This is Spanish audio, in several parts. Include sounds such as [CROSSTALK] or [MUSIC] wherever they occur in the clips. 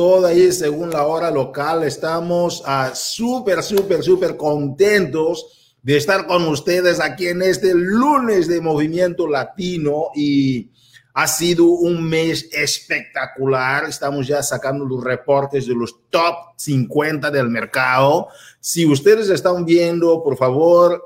todo ahí según la hora local. Estamos uh, súper, súper, súper contentos de estar con ustedes aquí en este lunes de Movimiento Latino y ha sido un mes espectacular. Estamos ya sacando los reportes de los top 50 del mercado. Si ustedes están viendo, por favor,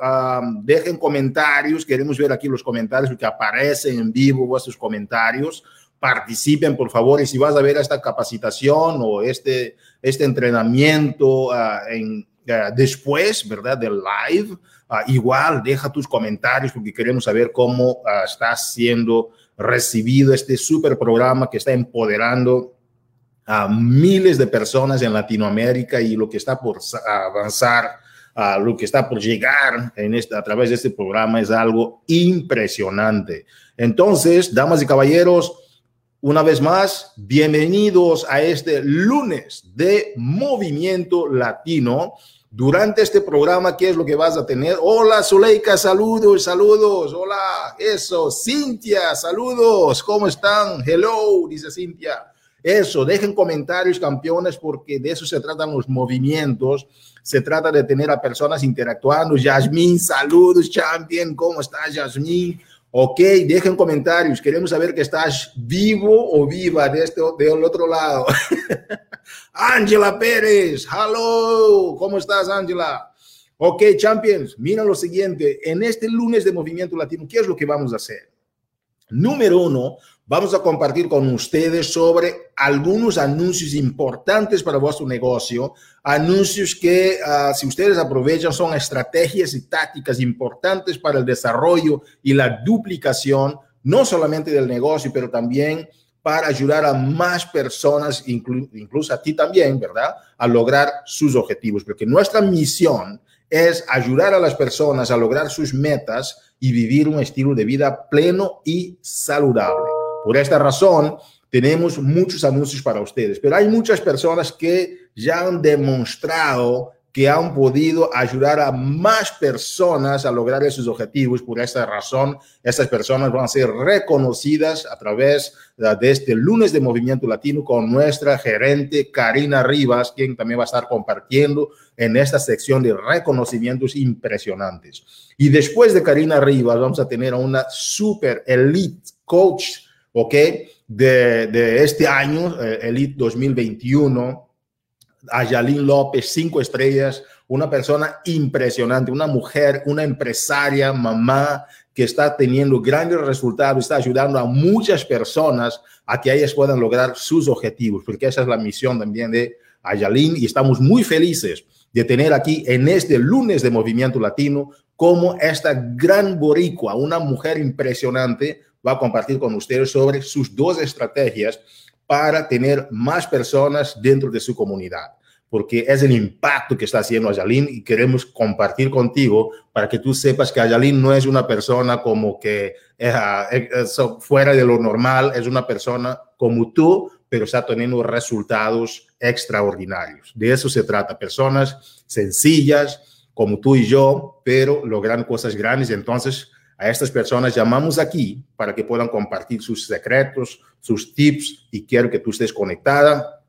dejen comentarios. Queremos ver aquí los comentarios que aparecen en vivo, vuestros comentarios. Participen, por favor. Y si vas a ver esta capacitación o este, este entrenamiento uh, en, uh, después, ¿verdad? Del live, uh, igual deja tus comentarios porque queremos saber cómo está siendo recibido este super programa que está empoderando a miles de personas en Latinoamérica y lo que está por avanzar, a lo que está por llegar en esta, a través de este programa es algo impresionante. Entonces, damas y caballeros, una vez más, bienvenidos a este lunes de Movimiento Latino. Durante este programa, ¿qué es lo que vas a tener? Hola, Zuleika, saludos, saludos. Hola, eso. Cintia, saludos. ¿Cómo están? Hello, dice Cintia. Eso, dejen comentarios, campeones, porque de eso se tratan los movimientos. Se trata de tener a personas interactuando. Yasmín, saludos, champion. ¿Cómo estás, Yasmín? Ok, dejen comentarios. Queremos saber que estás vivo o viva de este, del otro lado. [LAUGHS] Ángela Pérez, hello. ¿Cómo estás, Ángela? Ok, champions, mira lo siguiente. En este lunes de Movimiento Latino, ¿qué es lo que vamos a hacer? Número uno, vamos a compartir con ustedes sobre algunos anuncios importantes para vuestro negocio, anuncios que uh, si ustedes aprovechan son estrategias y tácticas importantes para el desarrollo y la duplicación, no solamente del negocio, pero también para ayudar a más personas, inclu incluso a ti también, ¿verdad? A lograr sus objetivos, porque nuestra misión es ayudar a las personas a lograr sus metas y vivir un estilo de vida pleno y saludable. Por esta razón, tenemos muchos anuncios para ustedes, pero hay muchas personas que ya han demostrado que han podido ayudar a más personas a lograr esos objetivos. Por esta razón, estas personas van a ser reconocidas a través de este lunes de Movimiento Latino con nuestra gerente Karina Rivas, quien también va a estar compartiendo en esta sección de reconocimientos impresionantes. Y después de Karina Rivas, vamos a tener a una super elite coach, ¿ok? De, de este año, eh, Elite 2021 a Yalín López, cinco estrellas, una persona impresionante, una mujer, una empresaria, mamá que está teniendo grandes resultados, está ayudando a muchas personas a que ellas puedan lograr sus objetivos, porque esa es la misión también de Ayalín y estamos muy felices de tener aquí en este lunes de Movimiento Latino como esta gran boricua, una mujer impresionante, va a compartir con ustedes sobre sus dos estrategias para tener más personas dentro de su comunidad, porque es el impacto que está haciendo Ayalín y queremos compartir contigo para que tú sepas que Ayalín no es una persona como que es, es, fuera de lo normal, es una persona como tú, pero está teniendo resultados extraordinarios. De eso se trata, personas sencillas como tú y yo, pero logran cosas grandes. Entonces, a estas personas llamamos aquí para que puedan compartir sus secretos, sus tips y quiero que tú estés conectada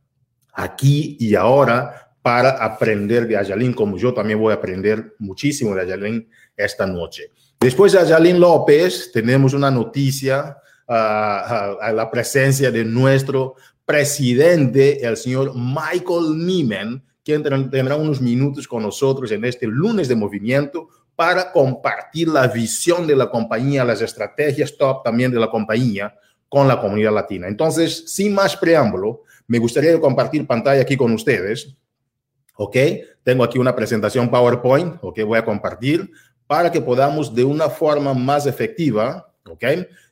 aquí y ahora para aprender de Ayalín, como yo también voy a aprender muchísimo de Ayalín esta noche. Después de Ayalín López, tenemos una noticia uh, a la presencia de nuestro presidente, el señor Michael Nieman, quien tendrá unos minutos con nosotros en este lunes de movimiento para compartir la visión de la compañía, las estrategias top también de la compañía con la comunidad latina. Entonces, sin más preámbulo, me gustaría compartir pantalla aquí con ustedes. ¿Ok? Tengo aquí una presentación PowerPoint, ¿ok? Voy a compartir para que podamos de una forma más efectiva, ¿ok?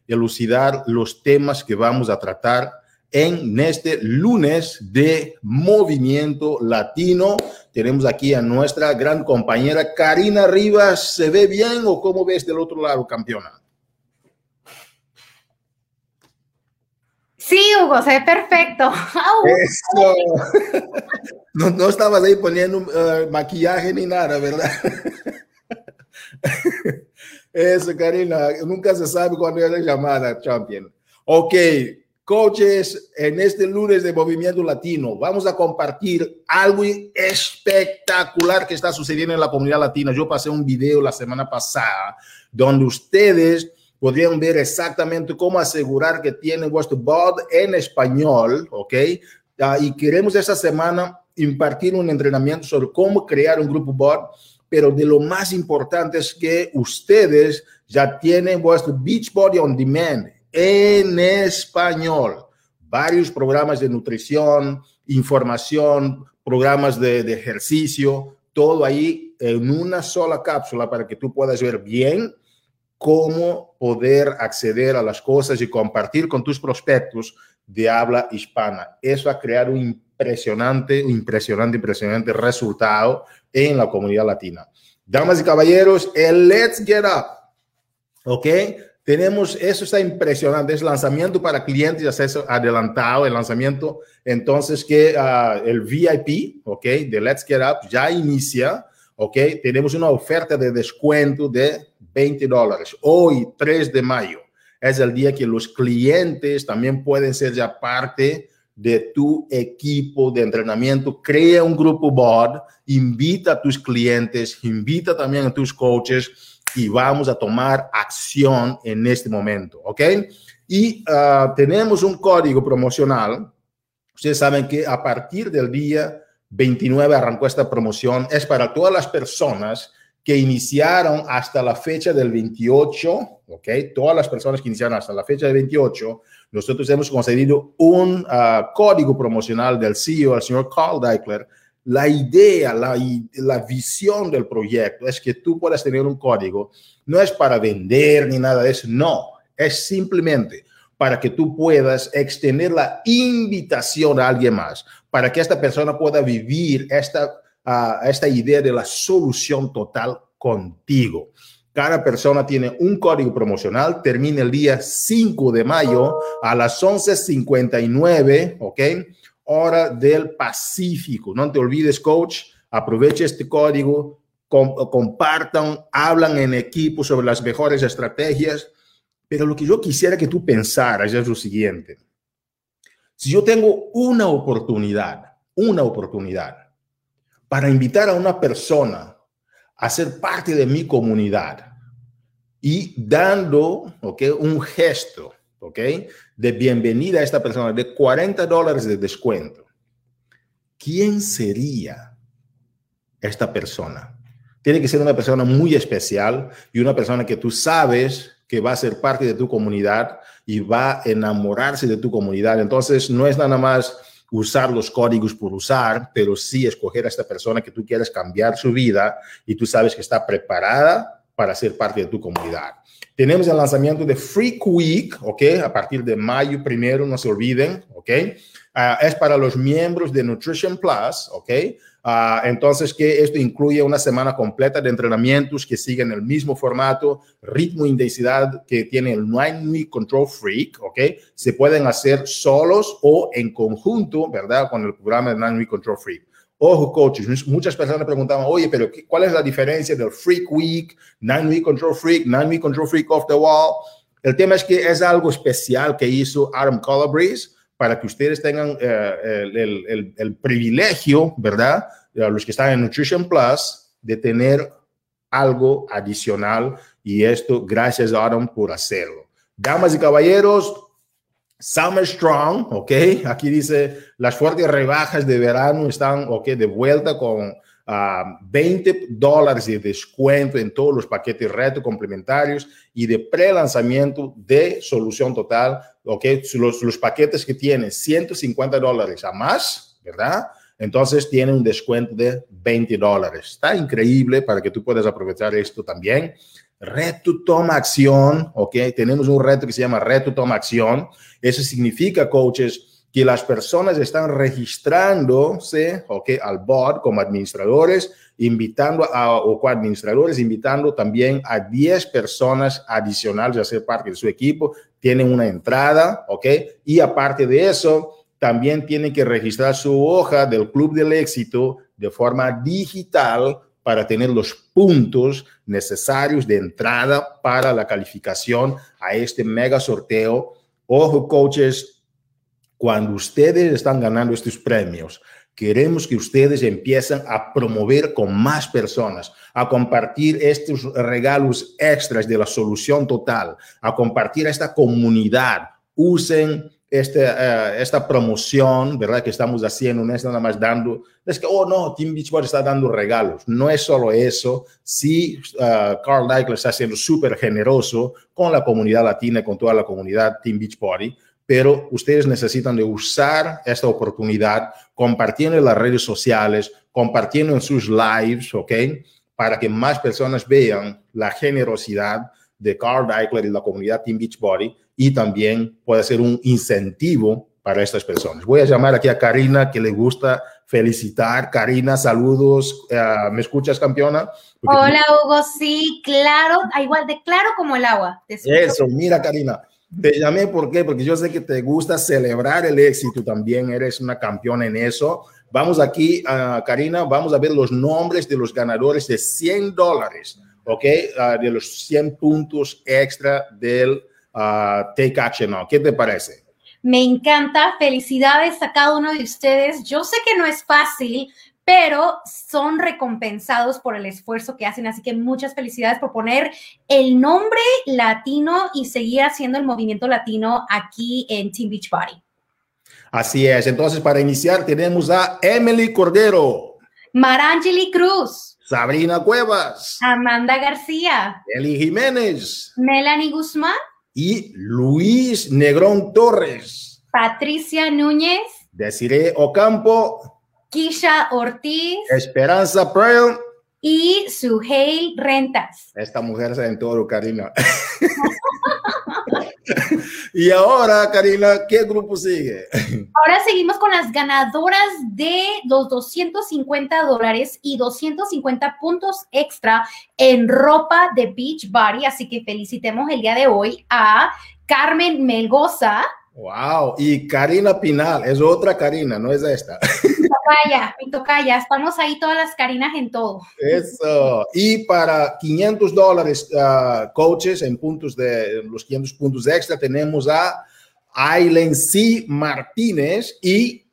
Elucidar los temas que vamos a tratar en este lunes de Movimiento Latino. Tenemos aquí a nuestra gran compañera Karina Rivas. ¿Se ve bien o cómo ves del otro lado, campeona? Sí, Hugo, se ve perfecto. [LAUGHS] Eso. [LAUGHS] No, no, estabas ahí poniendo uh, maquillaje ni nada, ¿verdad? [LAUGHS] Eso, Karina, nunca se sabe cuándo es la llamada, champion. Ok, Coaches, en este lunes de Movimiento Latino vamos a compartir algo espectacular que está sucediendo en la comunidad latina. Yo pasé un video la semana pasada donde ustedes podrían ver exactamente cómo asegurar que tienen vuestro bot en español, ¿ok? Uh, y queremos esta semana impartir un entrenamiento sobre cómo crear un grupo bot, pero de lo más importante es que ustedes ya tienen vuestro Beachbody on Demand en español. Varios programas de nutrición, información, programas de, ejercicio, todo ahí en una sola cápsula para que tú puedas ver bien cómo poder acceder a las cosas y compartir con tus prospectos de habla hispana. Eso va a crear un impresionante, impresionante, impresionante resultado en la comunidad latina. Damas y caballeros, el Let's Get Up, ¿ok? Tenemos, eso está impresionante, es lanzamiento para clientes, acceso adelantado, el lanzamiento, entonces que uh, el VIP, ok, de Let's Get Up ya inicia, ok, tenemos una oferta de descuento de 20 dólares, hoy 3 de mayo, es el día que los clientes también pueden ser ya parte de tu equipo de entrenamiento, crea un grupo board, invita a tus clientes, invita también a tus coaches, y vamos a tomar acción en este momento, ¿ok? Y uh, tenemos un código promocional. Ustedes saben que a partir del día 29 arrancó esta promoción. Es para todas las personas que iniciaron hasta la fecha del 28, ¿ok? Todas las personas que iniciaron hasta la fecha del 28, nosotros hemos concedido un uh, código promocional del CEO, el señor Carl Deichler, la idea, la, la, visión del proyecto es que tú puedas tener un código. No es para vender ni nada de eso, no. Es simplemente para que tú puedas extender la invitación a alguien más, para que esta persona pueda vivir esta, uh, esta idea de la solución total contigo. Cada persona tiene un código promocional, termina el día 5 de mayo a las 11.59, ¿ok? Hora del Pacífico. No te olvides, coach, aprovecha este código, compartan, hablan en equipo sobre las mejores estrategias. Pero lo que yo quisiera que tú pensaras es lo siguiente. Si yo tengo una oportunidad, una oportunidad para invitar a una persona a ser parte de mi comunidad y dando okay, un gesto ¿ok? De bienvenida a esta persona, de 40 dólares de descuento. ¿Quién sería esta persona? Tiene que ser una persona muy especial y una persona que tú sabes que va a ser parte de tu comunidad y va a enamorarse de tu comunidad. Entonces, no es nada más usar los códigos por usar, pero sí escoger a esta persona que tú quieres cambiar su vida y tú sabes que está preparada para ser parte de tu comunidad. Tenemos el lanzamiento de Freak Week, ¿ok? A partir de mayo primero, no se olviden, ¿ok? Uh, es para los miembros de Nutrition Plus, ¿ok? Uh, entonces, que esto incluye una semana completa de entrenamientos que siguen el mismo formato, ritmo e intensidad que tiene el Nine Week Control Freak, ¿ok? Se pueden hacer solos o en conjunto, ¿verdad? Con el programa de Nine Week Control Freak. Ojo, coaches, muchas personas preguntaban, oye, pero ¿cuál es la diferencia del Freak Week, Nine Week Control Freak, Nine Week Control Freak Off the Wall? El tema es que es algo especial que hizo Adam Calabrese para que ustedes tengan eh, el, el, el, privilegio, ¿verdad? Los que están en Nutrition Plus, de tener algo adicional y esto gracias a Adam por hacerlo. Damas y caballeros, Summer Strong, ok, aquí dice las fuertes rebajas de verano están, ok, de vuelta con uh, ah, 20 dólares de descuento en todos los paquetes reto complementarios y de pre-lanzamiento de solución total, ok, los, los paquetes que tienen 150 dólares a más, ¿verdad? Entonces tiene un descuento de 20 dólares. Está increíble para que tú puedas aprovechar esto también. Reto toma acción, ¿ok? Tenemos un reto que se llama Reto toma acción. Eso significa, coaches, que las personas están registrándose, ¿ok? Al board como administradores, invitando a, o coadministradores, invitando también a 10 personas adicionales a ser parte de su equipo. Tienen una entrada, ¿ok? Y aparte de eso, también tienen que registrar su hoja del Club del Éxito de forma digital para tener los puntos necesarios de entrada para la calificación a este mega sorteo. Ojo, coaches, cuando ustedes están ganando estos premios, queremos que ustedes empiecen a promover con más personas, a compartir estos regalos extras de la solución total, a compartir esta comunidad. Usen este, uh, esta promoción, ¿verdad? Que estamos haciendo, no es nada más dando, es que, oh no, Team Beachbody está dando regalos. No es solo eso, sí, uh, Carl Deichler está siendo súper generoso con la comunidad latina con toda la comunidad Team Beachbody, pero ustedes necesitan de usar esta oportunidad compartiendo en las redes sociales, compartiendo en sus lives, ¿ok? Para que más personas vean la generosidad de Carl Deichler y la comunidad Team Beachbody y también puede ser un incentivo para estas personas. Voy a llamar aquí a Karina, que le gusta felicitar. Karina, saludos. Uh, ¿Me escuchas, campeona? Porque Hola, Hugo. Sí, claro, igual de claro como el agua. Eso, mira, Karina. Te llamé, ¿por qué? Porque yo sé que te gusta celebrar el éxito, también eres una campeona en eso. Vamos aquí, uh, Karina, vamos a ver los nombres de los ganadores de 100 dólares, ¿ok? Uh, de los 100 puntos extra del Take Action Now. ¿Qué te parece? Me encanta. Felicidades a cada uno de ustedes. Yo sé que no es fácil, pero son recompensados por el esfuerzo que hacen. Así que muchas felicidades por poner el nombre latino y seguir haciendo el movimiento latino aquí en Team Beach Body. Así es. Entonces, para iniciar, tenemos a Emily Cordero, Marangeli Cruz, Sabrina Cuevas, Amanda García, Eli Jiménez, Melanie Guzmán y Luis Negrón Torres. Patricia Núñez. Desiree Ocampo. Kisha Ortiz. Esperanza Pearl. Y Suheil Rentas. Esta mujer se en todo, Karina. [LAUGHS] y ahora, Karina, ¿qué grupo sigue? Ahora seguimos con las ganadoras de los 250 dólares y 250 puntos extra en ropa de Beach Body. Así que felicitemos el día de hoy a Carmen Melgoza. Wow, y Karina Pinal, es otra Karina, no es esta. [LAUGHS] Tocaya, mi tocaya, estamos ahí todas las Karinas en todo. Eso, y para 500 dólares, uh, coaches, en puntos de los 500 puntos extra, tenemos a Aileen C. Martínez y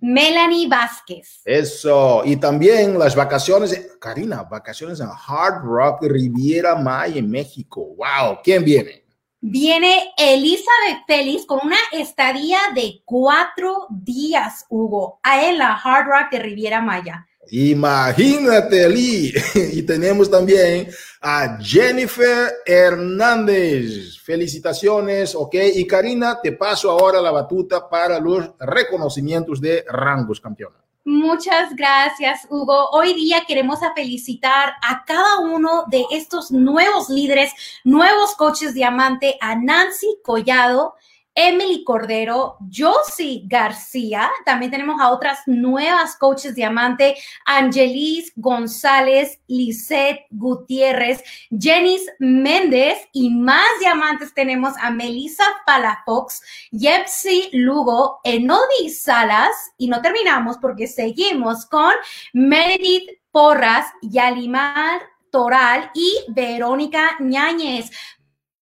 Melanie Vázquez. Eso, y también las vacaciones, Karina, vacaciones en Hard Rock Riviera Maya en México. Wow, ¿quién viene? Viene Elizabeth Félix con una estadía de cuatro días, Hugo, en la Hard Rock de Riviera Maya. Imagínate, Lee. [LAUGHS] Y tenemos también a Jennifer Hernández. Felicitaciones, ok. Y Karina, te paso ahora la batuta para los reconocimientos de rangos, campeona. Muchas gracias, Hugo. Hoy día queremos felicitar a cada uno de estos nuevos líderes, nuevos coaches diamante, a Nancy Collado, Emily Cordero, Josie García, también tenemos a otras nuevas coaches diamante, Angelis González, Lisette Gutiérrez, Jenis Méndez y más diamantes tenemos a Melissa Palafox, Yepsi Lugo, Enodi Salas y no terminamos porque seguimos con Meredith Porras, Yalimar Toral y Verónica Ñáñez.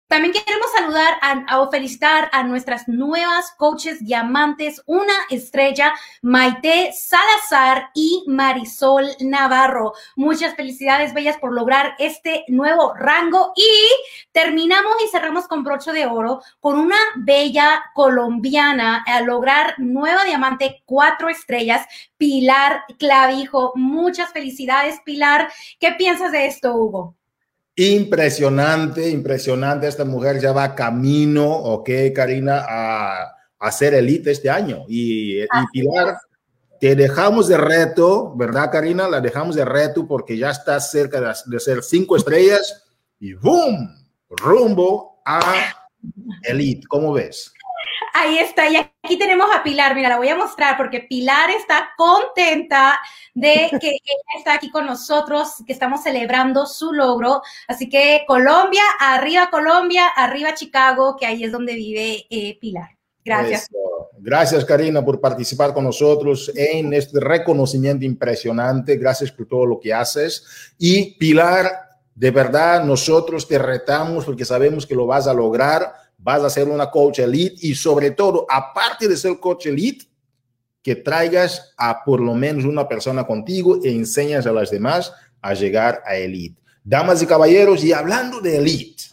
También queremos saludar a, o felicitar a nuestras nuevas coaches diamantes, una estrella, Maite Salazar y Marisol Navarro. Muchas felicidades, bellas, por lograr este nuevo rango. Y terminamos y cerramos con broche de oro con una bella colombiana a lograr nueva diamante, cuatro estrellas, Pilar Clavijo. Muchas felicidades, Pilar. ¿Qué piensas de esto, Hugo? Impresionante, impresionante. Esta mujer ya va camino, ok, Karina, a, a ser elite este año. Y, y, Pilar, te dejamos de reto, ¿verdad, Karina? La dejamos de reto porque ya está cerca de, de ser cinco estrellas y ¡boom! Rumbo a elite. ¿Cómo ves? Ahí está, y aquí tenemos a Pilar, mira, la voy a mostrar porque Pilar está contenta de que [LAUGHS] ella está aquí con nosotros, que estamos celebrando su logro. Así que Colombia, arriba Colombia, arriba Chicago, que ahí es donde vive eh, Pilar. Gracias. Eso. Gracias, Karina, por participar con nosotros en este reconocimiento impresionante. Gracias por todo lo que haces. Y Pilar, de verdad, nosotros te retamos porque sabemos que lo vas a lograr vas a ser una coach elite y sobre todo, aparte de ser coach elite, que traigas a por lo menos una persona contigo e enseñas a las demás a llegar a elite. Damas y caballeros, y hablando de elite,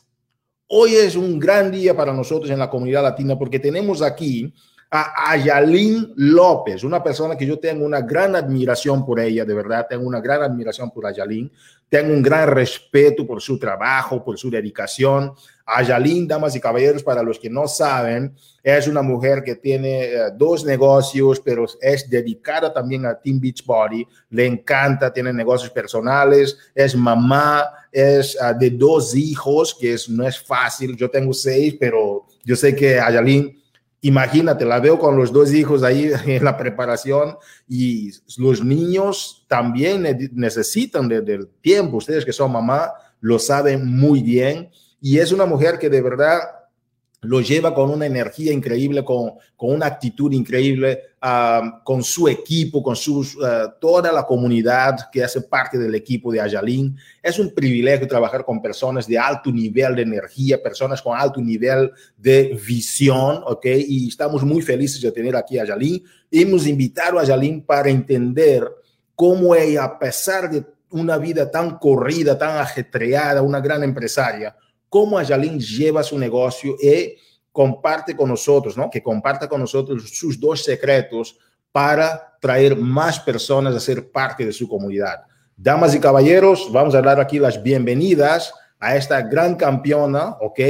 hoy es un gran día para nosotros en la comunidad latina porque tenemos aquí a Ayalín López, una persona que yo tengo una gran admiración por ella, de verdad, tengo una gran admiración por Ayalín, tengo un gran respeto por su trabajo, por su dedicación. Ayalín, damas y caballeros, para los que no saben, es una mujer que tiene eh, dos negocios, pero es dedicada también a Team Beachbody, le encanta, tiene negocios personales, es mamá, es uh, de dos hijos, que es, no es fácil, yo tengo seis, pero yo sé que Ayalín Imagínate, la veo con los dos hijos ahí [LAUGHS] en la preparación y los niños también necesitan del tiempo. Ustedes que son mamá lo saben muy bien. Y es una mujer que de verdad lo lleva con una energía increíble, con, con una actitud increíble, uh, con su equipo, con sus, uh, toda la comunidad que hace parte del equipo de Ayalín. Es un privilegio trabajar con personas de alto nivel de energía, personas con alto nivel de visión, ¿ok? Y estamos muy felices de tener aquí a Ayalín. Hemos invitado a Ayalín para entender cómo ella, a pesar de una vida tan corrida, tan ajetreada, una gran empresaria, cómo Ayalín lleva su negocio y comparte con nosotros, ¿no? Que comparta con nosotros sus dos secretos para traer más personas a ser parte de su comunidad. Damas y caballeros, vamos a dar aquí las bienvenidas a esta gran campeona, ¿ok?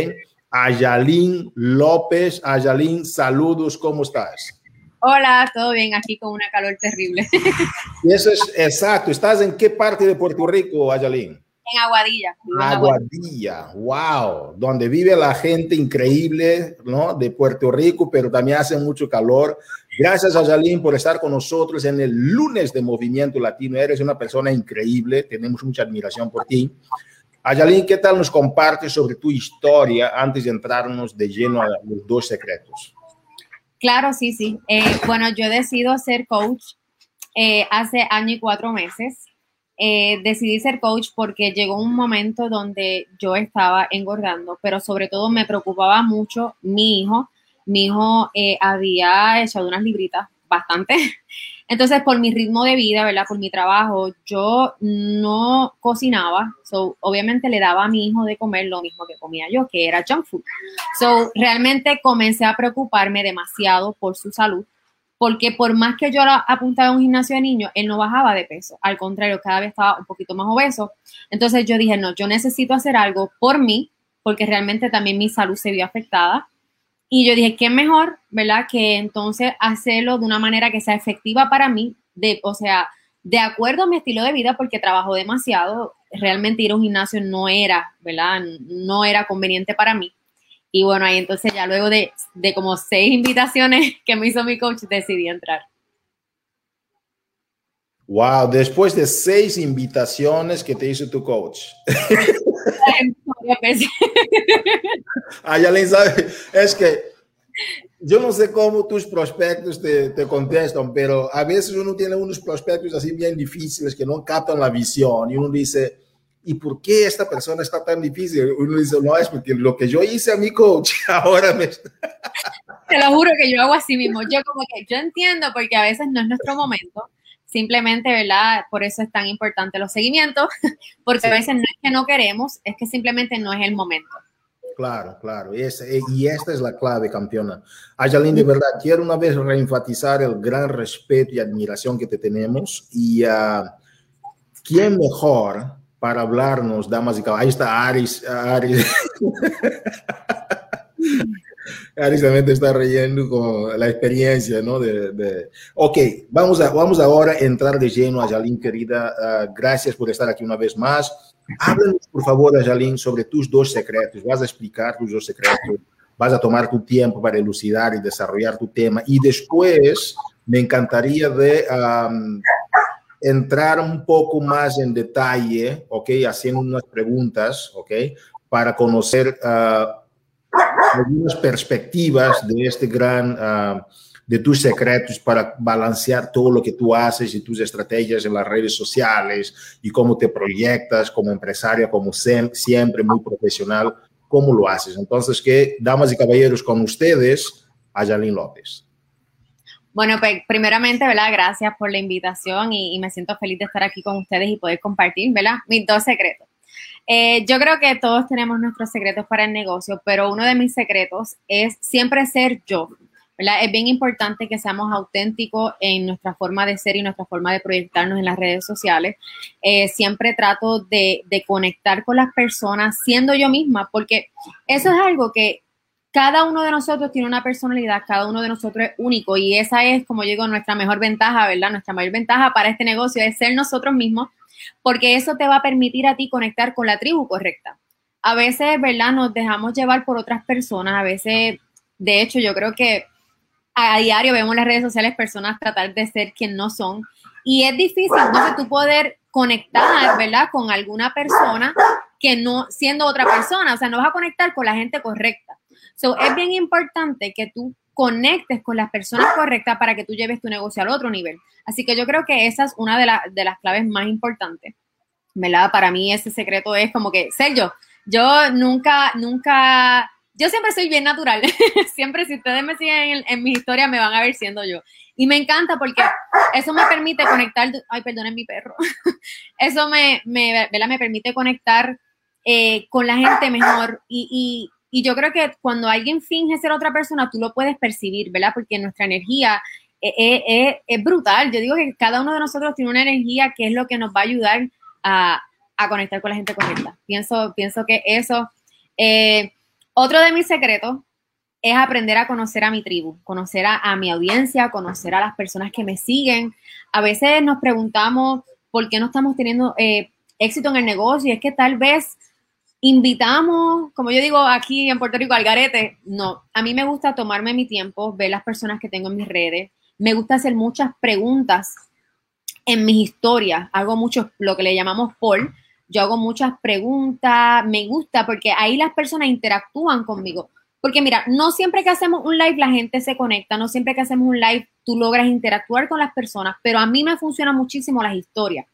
Ayalín López. Ayalín, saludos, ¿cómo estás? Hola, todo bien, aquí con una calor terrible. [LAUGHS] Y eso es exacto. ¿Estás en qué parte de Puerto Rico, Ayalín? En Aguadilla. Aguadilla, wow, donde vive la gente increíble, ¿no? De Puerto Rico, pero también hace mucho calor. Gracias a Jalín por estar con nosotros en el lunes de Movimiento Latino. Eres una persona increíble, tenemos mucha admiración por ti. Ayalín, ¿qué tal nos compartes sobre tu historia antes de entrarnos de lleno a los dos secretos? Claro, sí, sí. Eh, bueno, yo decido ser coach eh, hace año y cuatro meses. Eh, decidí ser coach porque llegó un momento donde yo estaba engordando, pero sobre todo me preocupaba mucho mi hijo. Mi hijo eh, había echado unas libritas bastante. [LAUGHS] Entonces, por mi ritmo de vida, ¿verdad? Por mi trabajo, yo no cocinaba. So, obviamente le daba a mi hijo de comer lo mismo que comía yo, que era junk food. So, realmente comencé a preocuparme demasiado por su salud porque por más que yo apuntaba a un gimnasio de niños, él no bajaba de peso, al contrario, cada vez estaba un poquito más obeso. Entonces yo dije, no, yo necesito hacer algo por mí, porque realmente también mi salud se vio afectada. Y yo dije, ¿qué mejor, verdad? Que entonces hacerlo de una manera que sea efectiva para mí, de, o sea, de acuerdo a mi estilo de vida, porque trabajo demasiado, realmente ir a un gimnasio no era, ¿verdad? No era conveniente para mí. Y bueno, ahí entonces ya luego de, de como seis invitaciones [LAUGHS] que me hizo mi coach, decidí entrar. Wow, después de seis invitaciones que te hizo tu coach. [LAUGHS] [LAUGHS] ah, ya le sabe, es que yo no sé cómo tus prospectos te, te, contestan, pero a veces uno tiene unos prospectos así bien difíciles que no captan la visión y uno dice, ¿y por qué esta persona está tan difícil? Uno dice, no, es porque lo que yo hice a mi coach [LAUGHS] ahora me... Te lo juro que yo hago así mismo. Yo como que yo entiendo porque a veces no es nuestro momento. Simplemente, ¿verdad? Por eso es tan importante los seguimientos, [LAUGHS] porque a veces no es que no queremos, es que simplemente no es el momento. Claro, claro. Y, y esta es la clave, campeona. Ayalín, de verdad, quiero una vez reenfatizar el gran respeto y admiración que te tenemos. Y uh, quién mejor para hablarnos, damas y caballeros. Ahí está Aris. Aris. [LAUGHS] Aris también te está reyendo con la experiencia, ¿no? De, Ok, vamos, a, vamos ahora a entrar de lleno a Jalín, querida. Ah, gracias por estar aquí una vez más. Háblanos, por favor, Jalín, sobre tus dos secretos. Vas a explicar tus dos secretos. Vas a tomar tu tiempo para elucidar y desarrollar tu tema. Y después me encantaría de entrar un poco más en detalle, ¿ok? Haciendo unas preguntas, ¿ok? Para conocer uh, algunas perspectivas de este gran, uh, de tus secretos para balancear todo lo que tú haces y tus estrategias en las redes sociales y cómo te proyectas como empresaria, como siempre, muy profesional cómo lo haces. Entonces, que, damas y caballeros, con ustedes, Ayalín López. Bueno, pues primeramente, ¿verdad? Gracias por la invitación y, me siento feliz de estar aquí con ustedes y poder compartir, ¿verdad? Mis dos secretos. Eh, yo creo que todos tenemos nuestros secretos para el negocio, pero uno de mis secretos es siempre ser yo. Es bien importante que seamos auténticos en nuestra forma de ser y nuestra forma de proyectarnos en las redes sociales. Eh, siempre trato de, conectar con las personas siendo yo misma, porque eso es algo que cada uno de nosotros tiene una personalidad, cada uno de nosotros es único y esa es, como digo, nuestra mejor ventaja, ¿verdad? Nuestra mayor ventaja para este negocio es ser nosotros mismos, porque eso te va a permitir a ti conectar con la tribu correcta. A veces, ¿verdad? Nos dejamos llevar por otras personas, a veces, de hecho, yo creo que a diario vemos en las redes sociales personas tratar de ser quien no son. Y es difícil, entonces tú poder conectar, ¿verdad? Con alguna persona que no, siendo otra persona, o sea, no vas a conectar con la gente correcta. So, es bien importante que tú conectes con las personas correctas para que tú lleves tu negocio al otro nivel. Así que yo creo que esa es una de, de las claves más importantes, ¿verdad? Para mí ese secreto es como que ser yo. Yo nunca, nunca yo siempre soy bien natural. [LAUGHS] siempre, si ustedes me siguen en, mi historia, me van a ver siendo yo. Y me encanta porque eso me permite conectar. Ay, perdonen mi perro. [LAUGHS] eso me, me, me permite conectar eh, con la gente mejor. Y, y, yo creo que cuando alguien finge ser otra persona, tú lo puedes percibir, ¿verdad? Porque nuestra energía es, eh, eh, es, brutal. Yo digo que cada uno de nosotros tiene una energía que es lo que nos va a ayudar a, a conectar con la gente correcta. Pienso, pienso que eso. Eh, otro de mis secretos es aprender a conocer a mi tribu, conocer a, mi audiencia, conocer a las personas que me siguen. A veces nos preguntamos por qué no estamos teniendo eh, éxito en el negocio y es que tal vez invitamos, como yo digo aquí en Puerto Rico, al garete. No, a mí me gusta tomarme mi tiempo, ver las personas que tengo en mis redes. Me gusta hacer muchas preguntas en mis historias. Hago mucho lo que le llamamos poll, yo hago muchas preguntas, me gusta porque ahí las personas interactúan conmigo. Porque mira, no siempre que hacemos un live la gente se conecta, no siempre que hacemos un live tú logras interactuar con las personas, pero a mí me funcionan muchísimo las historias.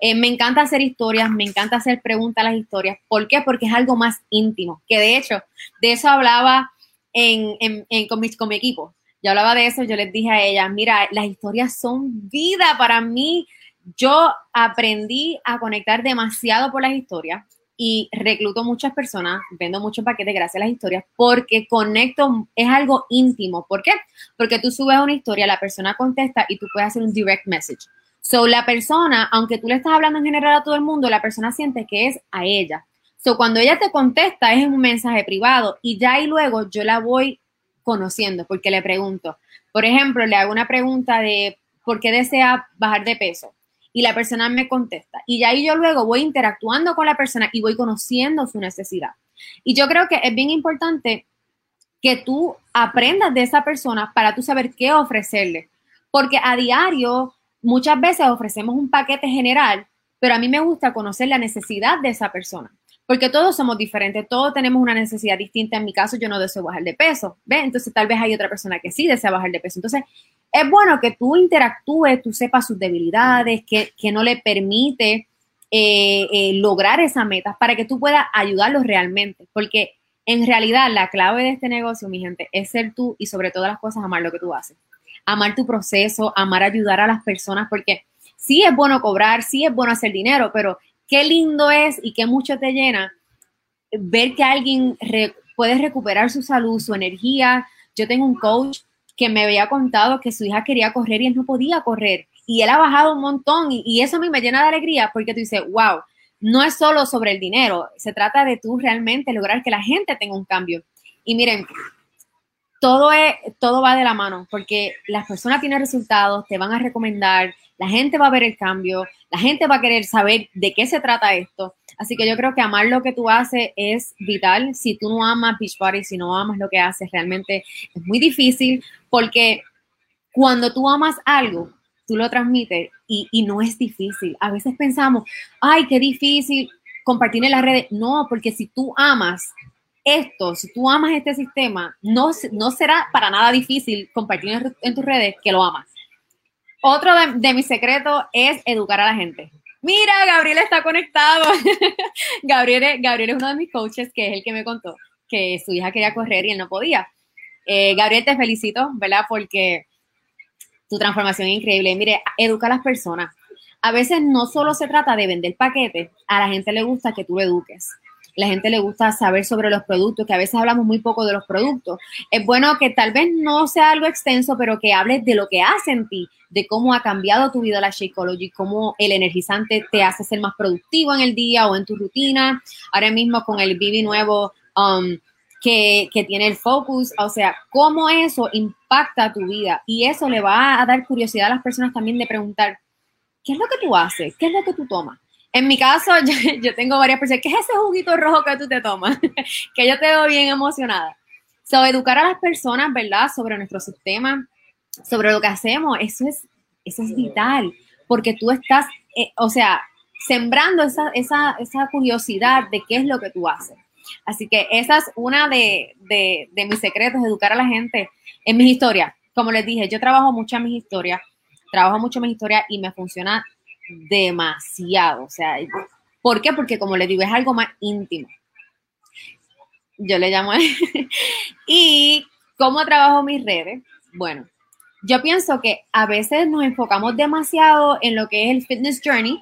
Eh, me encanta hacer historias, me encanta hacer preguntas a las historias. ¿Por qué? Porque es algo más íntimo, que de hecho, de eso hablaba en, con, mi, con mi equipo. Yo hablaba de eso, yo les dije a ella, mira, las historias son vida para mí yo aprendí a conectar demasiado por las historias y recluto muchas personas, vendo muchos paquetes gracias a las historias, porque conecto, es algo íntimo. ¿Por qué? Porque tú subes una historia, la persona contesta y tú puedes hacer un direct message. So, la persona, aunque tú le estás hablando en general a todo el mundo, la persona siente que es a ella. So, cuando ella te contesta, es un mensaje privado y ya y luego yo la voy conociendo porque le pregunto. Por ejemplo, le hago una pregunta de por qué desea bajar de peso y la persona me contesta. Y ahí yo luego voy interactuando con la persona y voy conociendo su necesidad. Y yo creo que es bien importante que tú aprendas de esa persona para tú saber qué ofrecerle. Porque a diario muchas veces ofrecemos un paquete general, pero a mí me gusta conocer la necesidad de esa persona. Porque todos somos diferentes, todos tenemos una necesidad distinta. En mi caso, yo no deseo bajar de peso, ¿ve? Entonces, tal vez hay otra persona que sí desea bajar de peso. Entonces, es bueno que tú interactúes, tú sepas sus debilidades, que, no le permite eh, eh, lograr esa meta para que tú puedas ayudarlos realmente. Porque en realidad la clave de este negocio, mi gente, es ser tú y sobre todas las cosas amar lo que tú haces. Amar tu proceso, amar ayudar a las personas, porque sí es bueno cobrar, sí es bueno hacer dinero, pero qué lindo es y qué mucho te llena ver que alguien puede recuperar su salud, su energía. Yo tengo un coach que me había contado que su hija quería correr y él no podía correr. Y él ha bajado un montón y, eso a mí me llena de alegría porque tú dices, wow, no es solo sobre el dinero, se trata de tú realmente lograr que la gente tenga un cambio. Y miren, todo, es, todo va de la mano porque las personas tienen resultados, te van a recomendar, la gente va a ver el cambio, la gente va a querer saber de qué se trata esto. Así que yo creo que amar lo que tú haces es vital. Si tú no amas Beach Party, si no amas lo que haces, realmente es muy difícil porque cuando tú amas algo, tú lo transmites y, y no es difícil. A veces pensamos, ay, qué difícil compartir en las redes. No, porque si tú amas esto, si tú amas este sistema, no, no será para nada difícil compartir en, tus redes que lo amas. Otro de, mis secretos es educar a la gente. Mira, Gabriel está conectado. [LAUGHS] Gabriel, Gabriel es uno de mis coaches, que es el que me contó que su hija quería correr y él no podía. Eh, Gabriel, te felicito, ¿verdad? Porque tu transformación es increíble. Mire, educa a las personas. A veces no solo se trata de vender paquetes, a la gente le gusta que tú eduques la gente le gusta saber sobre los productos, que a veces hablamos muy poco de los productos. Es bueno que tal vez no sea algo extenso, pero que hables de lo que hace en ti, de cómo ha cambiado tu vida la Shakeology, cómo el energizante te hace ser más productivo en el día o en tu rutina. Ahora mismo con el Bibi nuevo um, que, que, tiene el focus, o sea, cómo eso impacta tu vida. Y eso le va a dar curiosidad a las personas también de preguntar, ¿qué es lo que tú haces? ¿Qué es lo que tú tomas? En mi caso, [LAUGHS] yo, tengo varias personas, ¿qué es ese juguito rojo que tú te tomas? [LAUGHS] que yo te veo bien emocionada. So, educar a las personas, ¿verdad? Sobre nuestro sistema, sobre lo que hacemos, eso es, eso es vital, porque tú estás, eh, o sea, sembrando esa, esa, esa, curiosidad de qué es lo que tú haces. Así que esa es una de, de, de mis secretos, educar a la gente en mis historias. Como les dije, yo trabajo mucho en mis historias, trabajo mucho en mis historias y me funciona demasiado. O sea, ¿por qué? Porque como les digo, es algo más íntimo. Yo le llamo. [LAUGHS] y cómo trabajo mis redes. Bueno, yo pienso que a veces nos enfocamos demasiado en lo que es el fitness journey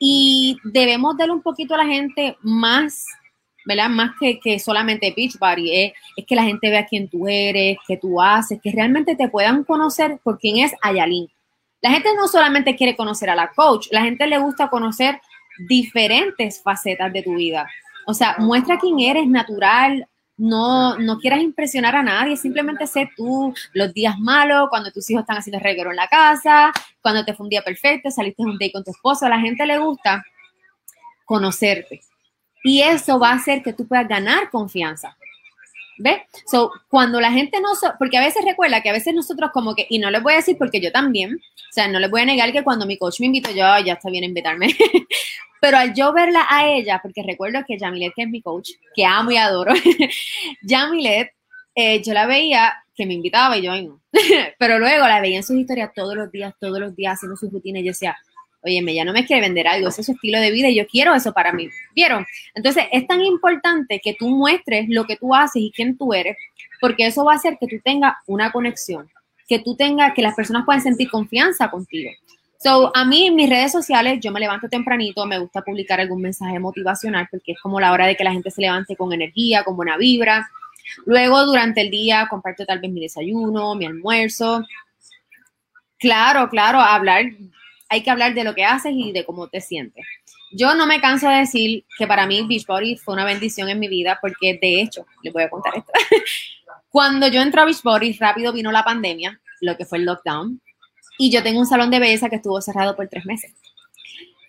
y debemos darle un poquito a la gente más, ¿verdad? Más que, que solamente Beachbody. Es, es que la gente vea quién tú eres, qué tú haces, que realmente te puedan conocer por quién es Ayalin. La gente no solamente quiere conocer a la coach, la gente le gusta conocer diferentes facetas de tu vida. O sea, muestra quién eres natural, no, no quieras impresionar a nadie, simplemente sé tú los días malos, cuando tus hijos están haciendo reguero en la casa, cuando te fue un día perfecto, saliste un día con tu esposo, a la gente le gusta conocerte. Y eso va a hacer que tú puedas ganar confianza. ¿Ves? So, cuando la gente no, porque a veces recuerda que a veces nosotros como que, y no les voy a decir porque yo también, o sea, no les voy a negar que cuando mi coach me invitó, yo, ya está bien invitarme, [LAUGHS] pero al yo verla a ella, porque recuerdo que Yamilet, que es mi coach, que amo y adoro, [LAUGHS] Yamilet, eh, yo la veía que me invitaba y yo, no, [LAUGHS] pero luego la veía en sus historias todos los días, todos los días haciendo sus rutinas y yo decía, oye, ya no me quiere vender algo, ese es su estilo de vida y yo quiero eso para mí. ¿Vieron? Entonces es tan importante que tú muestres lo que tú haces y quién tú eres, porque eso va a hacer que tú tengas una conexión, que tú tengas, que las personas puedan sentir confianza contigo. So, a mí en mis redes sociales, yo me levanto tempranito, me gusta publicar algún mensaje motivacional porque es como la hora de que la gente se levante con energía, con buena vibra. Luego, durante el día, comparto tal vez mi desayuno, mi almuerzo. Claro, claro, hablar hay que hablar de lo que haces y de cómo te sientes. Yo no me canso de decir que para mí Beachbody fue una bendición en mi vida porque de hecho, les voy a contar esto. [LAUGHS] Cuando yo entré a Beachbody, rápido vino la pandemia, lo que fue el lockdown, y yo tengo un salón de belleza que estuvo cerrado por tres meses.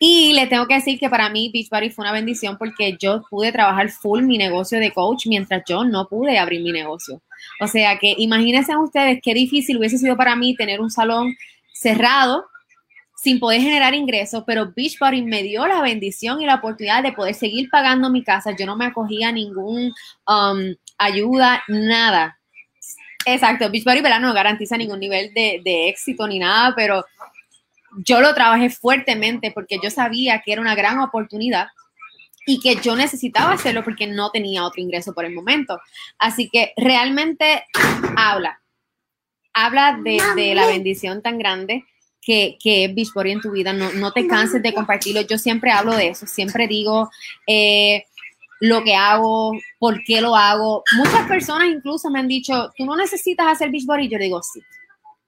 Y le tengo que decir que para mí Beachbody fue una bendición porque yo pude trabajar full mi negocio de coach mientras yo no pude abrir mi negocio. O sea que imagínense ustedes qué difícil hubiese sido para mí tener un salón cerrado sin poder generar ingresos, pero Beachbody me dio la bendición y la oportunidad de poder seguir pagando mi casa. Yo no me acogía a ningún um, ayuda, nada. Exacto, Beachbody ¿verdad? no garantiza ningún nivel de, de éxito ni nada, pero yo lo trabajé fuertemente porque yo sabía que era una gran oportunidad y que yo necesitaba hacerlo porque no tenía otro ingreso por el momento. Así que realmente habla, habla de, de la bendición tan grande que, que es Beachbody en tu vida, no, no, te canses de compartirlo. Yo siempre hablo de eso, siempre digo eh, lo que hago, por qué lo hago. Muchas personas incluso me han dicho, tú no necesitas hacer Beachbody. Yo digo, sí,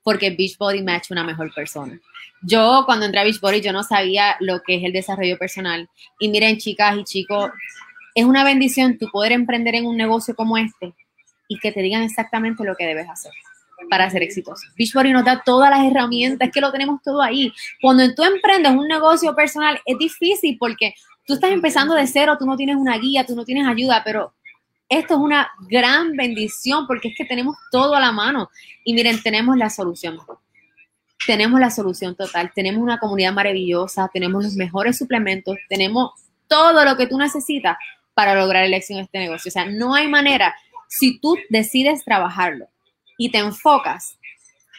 porque Beachbody me ha hecho una mejor persona. Yo cuando entré a Beachbody yo no sabía lo que es el desarrollo personal. Y miren, chicas y chicos, es una bendición tu poder emprender en un negocio como este y que te digan exactamente lo que debes hacer para ser exitoso. Beachbody nos da todas las herramientas, es que lo tenemos todo ahí. Cuando tú emprendes un negocio personal es difícil porque tú estás empezando de cero, tú no tienes una guía, tú no tienes ayuda, pero esto es una gran bendición porque es que tenemos todo a la mano. Y miren, tenemos la solución. Tenemos la solución total. Tenemos una comunidad maravillosa, tenemos los mejores suplementos, tenemos todo lo que tú necesitas para lograr el éxito en este negocio. O sea, no hay manera, si tú decides trabajarlo, y te enfocas,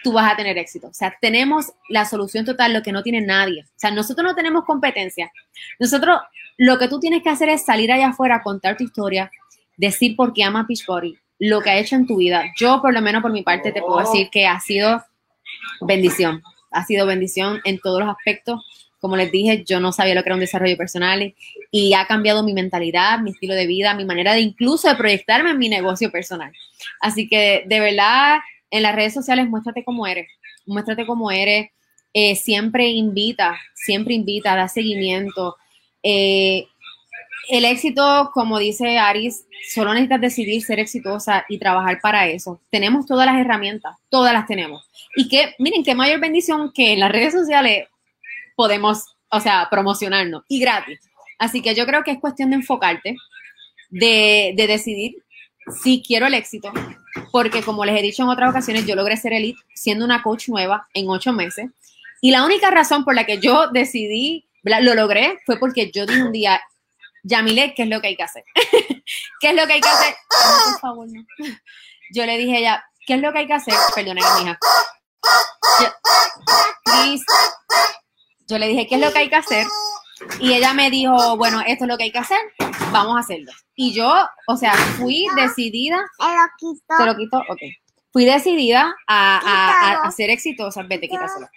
tú vas a tener éxito. O sea, tenemos la solución total, lo que no tiene nadie. O sea, nosotros no tenemos competencia. Nosotros, lo que tú tienes que hacer es salir allá afuera, contar tu historia, decir por qué ama Beachbody, lo que ha hecho en tu vida. Yo, por lo menos por mi parte, te puedo decir que ha sido bendición. Ha sido bendición en todos los aspectos. Como les dije, yo no sabía lo que era un desarrollo personal y ha cambiado mi mentalidad, mi estilo de vida, mi manera de incluso de proyectarme en mi negocio personal. Así que de verdad en las redes sociales muéstrate cómo eres, muéstrate cómo eres, eh, siempre invita, siempre invita, da seguimiento. Eh, el éxito, como dice Aris, solo necesitas decidir ser exitosa y trabajar para eso. Tenemos todas las herramientas, todas las tenemos. Y que, miren, qué mayor bendición que en las redes sociales podemos, o sea, promocionarnos y gratis. Así que yo creo que es cuestión de enfocarte, de, de decidir si quiero el éxito, porque como les he dicho en otras ocasiones, yo logré ser elite siendo una coach nueva en ocho meses. Y la única razón por la que yo decidí, lo logré, fue porque yo dije un día, Yamile, ¿qué es lo que hay que hacer? [LAUGHS] ¿Qué es lo que hay que hacer? por favor, no. Yo le dije a ella, ¿qué es lo que hay que hacer? Perdona, mi hija. Yo, yo le dije, ¿qué es lo que hay que hacer? Y ella me dijo, bueno, esto es lo que hay que hacer, vamos a hacerlo. Y yo, o sea, fui decidida. Se lo quito. ok. Fui decidida a, a, ser exitosa. Vete, quítaselo.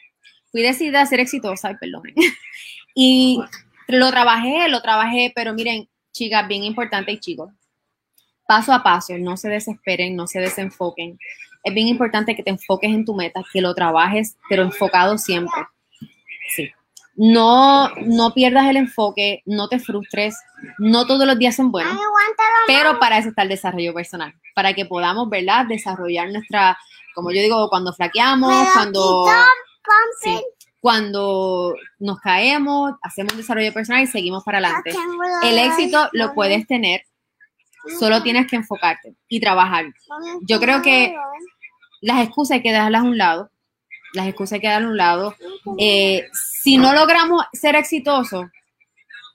Fui decidida a ser exitosa, ay, perdón. [LAUGHS] y lo trabajé, lo trabajé, pero miren, chicas, bien importante y chicos, paso a paso, no se desesperen, no se desenfoquen. Es bien importante que te enfoques en tu meta, que lo trabajes, pero enfocado siempre. Sí no, no pierdas el enfoque, no te frustres, no todos los días son buenos, pero para eso está el desarrollo personal, para que podamos, ¿verdad?, desarrollar nuestra, como yo digo, cuando flaqueamos, cuando, cuando nos caemos, hacemos un desarrollo personal y seguimos para adelante. El éxito lo puedes tener, solo tienes que enfocarte y trabajar. Yo creo que las excusas hay que dejarlas a un lado, las excusas hay que dejarlas a un lado. Eh, si no logramos ser exitosos,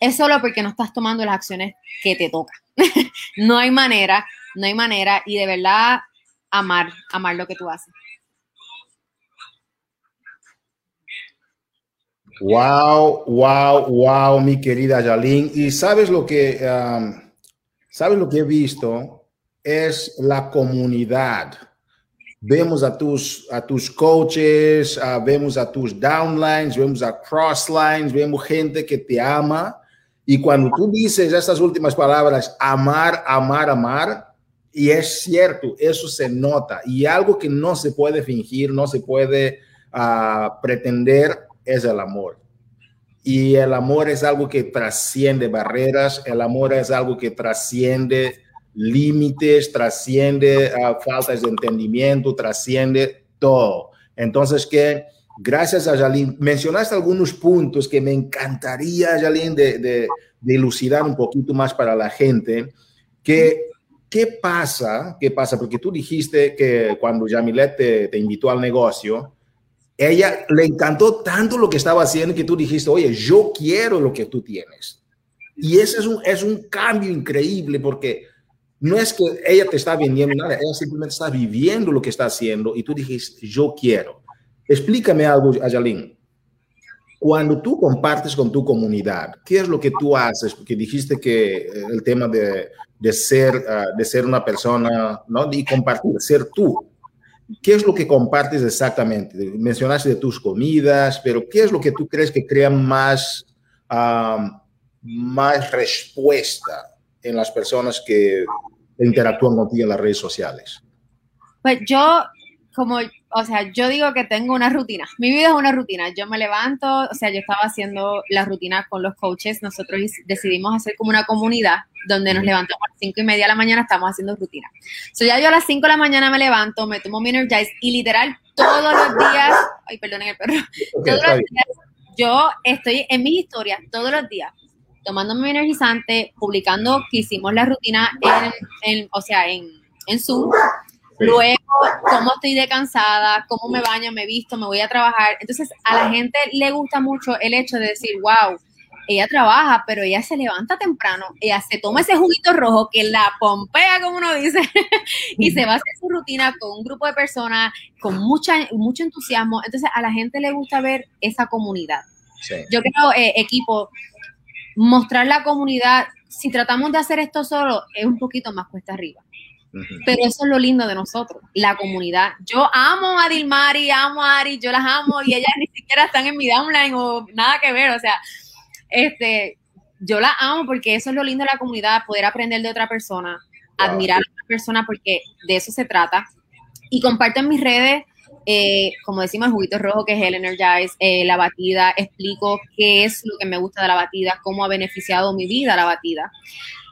es solo porque no estás tomando las acciones que te tocan. [LAUGHS] no hay manera, no hay manera y de verdad amar, amar lo que tú haces. Wow, wow, wow, mi querida Yalín. Y sabes lo que, um, sabes lo que he visto es la comunidad vemos a tus, a tus coaches, uh, vemos a tus downlines, vemos a crosslines, vemos gente que te ama. Y cuando tú dices estas últimas palabras, amar, amar, amar, y es cierto, eso se nota. Y algo que no se puede fingir, no se puede uh, pretender, es el amor. Y el amor es algo que trasciende barreras, el amor es algo que trasciende límites, trasciende uh, faltas de entendimiento, trasciende todo. Entonces, que gracias a Jalín, mencionaste algunos puntos que me encantaría, Jalín, de, de, de elucidar un poquito más para la gente. Que, ¿Qué pasa? ¿Qué pasa? Porque tú dijiste que cuando Yamilet te, te invitó al negocio, ella le encantó tanto lo que estaba haciendo que tú dijiste, oye, yo quiero lo que tú tienes. Y ese es un, es un cambio increíble porque no es que ella te está vendiendo nada, ella simplemente está viviendo lo que está haciendo y tú dijiste, yo quiero. Explícame algo, Ayalín. Cuando tú compartes con tu comunidad, ¿qué es lo que tú haces? Porque dijiste que eh, el tema de, de ser, ah, de ser una persona, ¿no? Y compartir, ser tú. ¿Qué es lo que compartes exactamente? Mencionaste de tus comidas, pero ¿qué es lo que tú crees que crea más, ah, más respuesta en las personas que interactúan contigo en las redes sociales? Pues yo, como, o sea, yo digo que tengo una rutina. Mi vida es una rutina. Yo me levanto, o sea, yo estaba haciendo la rutina con los coaches. Nosotros decidimos hacer como una comunidad donde nos levantamos a las cinco y media de la mañana, estamos haciendo rutina. So, ya yo a las 5 de la mañana me levanto, me tomo mi Energize y literal todos los días, ay, perdonen el perro, todos los días yo estoy en mis historias todos los días tomándome mi energizante, publicando que hicimos la rutina en, o sea, en, en Zoom. Luego, cómo estoy de cansada, cómo me baño, me visto, me voy a trabajar. Entonces, a la gente le gusta mucho el hecho de decir, wow, ella trabaja, pero ella se levanta temprano, ella se toma ese juguito rojo que la pompea, como uno dice, [LAUGHS] y se va a hacer su rutina con un grupo de personas con mucha, mucho entusiasmo. Entonces, a la gente le gusta ver esa comunidad. Yo creo, eh, equipo, mostrar la comunidad, si tratamos de hacer esto solo, es un poquito más cuesta arriba. Pero eso es lo lindo de nosotros, la comunidad. Yo amo a Dilmari, amo a Ari, yo las amo y ellas ni siquiera están en mi downline o nada que ver. O sea, este, yo las amo porque eso es lo lindo de la comunidad, poder aprender de otra persona, admirar a otra persona porque de eso se trata. Y comparto en mis redes, eh, como decimos, el juguito rojo que es el Energize, eh, la batida, explico qué es lo que me gusta de la batida, cómo ha beneficiado mi vida la batida.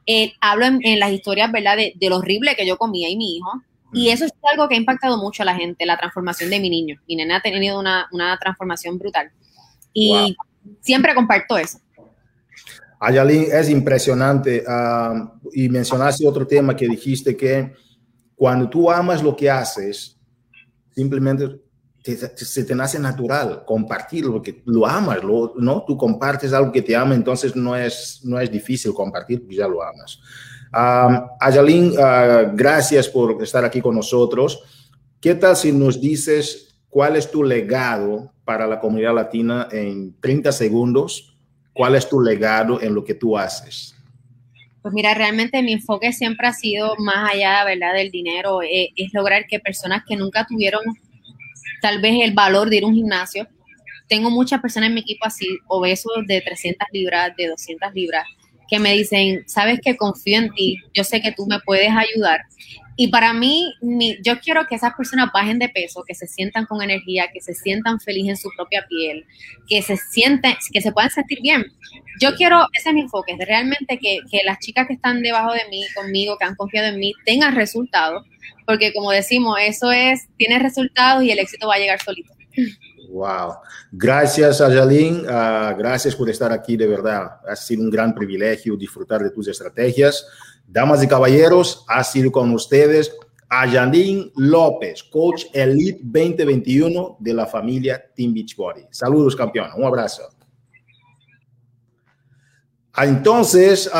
Eh, hablo en, las historias, ¿verdad?, de, lo horrible que yo comía y mi hijo. Y eso es algo que ha impactado mucho a la gente, la transformación de mi niño. Mi nena ha tenido una, transformación brutal. Y siempre comparto eso. Ayalín, es impresionante. Ah, y mencionaste otro tema que dijiste que cuando tú amas lo que haces, simplemente se te nace natural compartirlo, porque lo amas, ¿no? Tú compartes algo que te ama, entonces no es, no es difícil compartir, porque ya lo amas. Um, Ayalín, ah, gracias por estar aquí con nosotros. ¿Qué tal si nos dices cuál es tu legado para la comunidad latina en 30 segundos? ¿Cuál es tu legado en lo que tú haces? Pues mira, realmente mi enfoque siempre ha sido más allá, ¿verdad?, del dinero, eh, es lograr que personas que nunca tuvieron tal vez el valor de ir a un gimnasio. Tengo muchas personas en mi equipo así, obesos de 300 libras, de 200 libras, que me dicen, sabes que confío en ti, yo sé que tú me puedes ayudar. Y para mí, yo quiero que esas personas bajen de peso, que se sientan con energía, que se sientan felices en su propia piel, que se sienten, que se puedan sentir bien. Yo quiero, ese es mi enfoque, realmente que, que las chicas que están debajo de mí, conmigo, que han confiado en mí, tengan resultados porque como decimos, eso es, tiene resultados y el éxito va a llegar solito. Wow. Gracias, Ayalín. Uh, gracias por estar aquí, de verdad. Ha sido un gran privilegio disfrutar de tus estrategias. Damas y caballeros, ha sido con ustedes Ayalín López, Coach Elite 2021 de la familia Team Beachbody. Saludos, campeón. Un abrazo. Ah, entonces,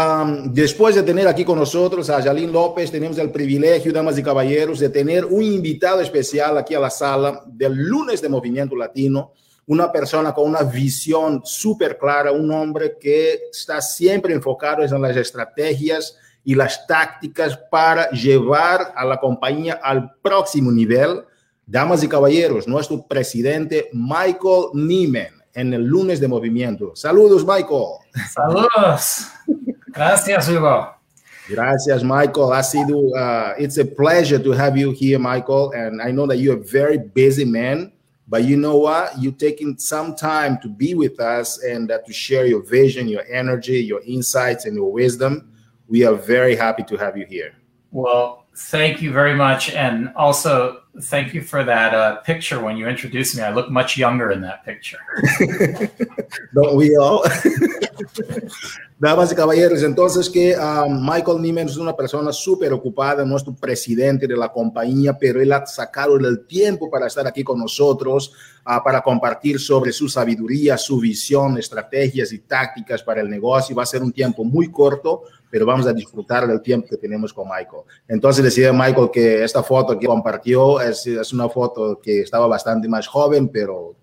después de tener aquí con nosotros a Jalín López, tenemos el privilegio, damas y caballeros, de tener un invitado especial aquí a la sala del lunes de Movimiento Latino, una persona con una visión súper clara, un hombre que está siempre enfocado en las estrategias y las tácticas para llevar a la compañía al próximo nivel. Damas y caballeros, nuestro presidente Michael Nieman en el lunes de movimiento. Saludos, Michael. Saludos. Gracias, Hugo. Gracias, Michael. Ha sido, uh, it's a pleasure to have you here, Michael. And I know that you're a very busy man, but you know what? You're taking some time to be with us and uh, to share your vision, your energy, your insights, and your wisdom. We are very happy to have you here. Well, thank you very much. And also, thank you for that uh, picture when you introduced me. I look much younger in that picture. [LAUGHS] Don't we all? [LAUGHS] Damas y caballeros, entonces que um, Michael Niemann es una persona súper ocupada, nuestro presidente de la compañía, pero él ha sacado el tiempo para estar aquí con nosotros, uh, para compartir sobre su sabiduría, su visión, estrategias y tácticas para el negocio. Va a ser un tiempo muy corto, pero vamos a disfrutar del tiempo que tenemos con Michael. Entonces decía Michael que esta foto que compartió es, es una foto que estaba bastante más joven, pero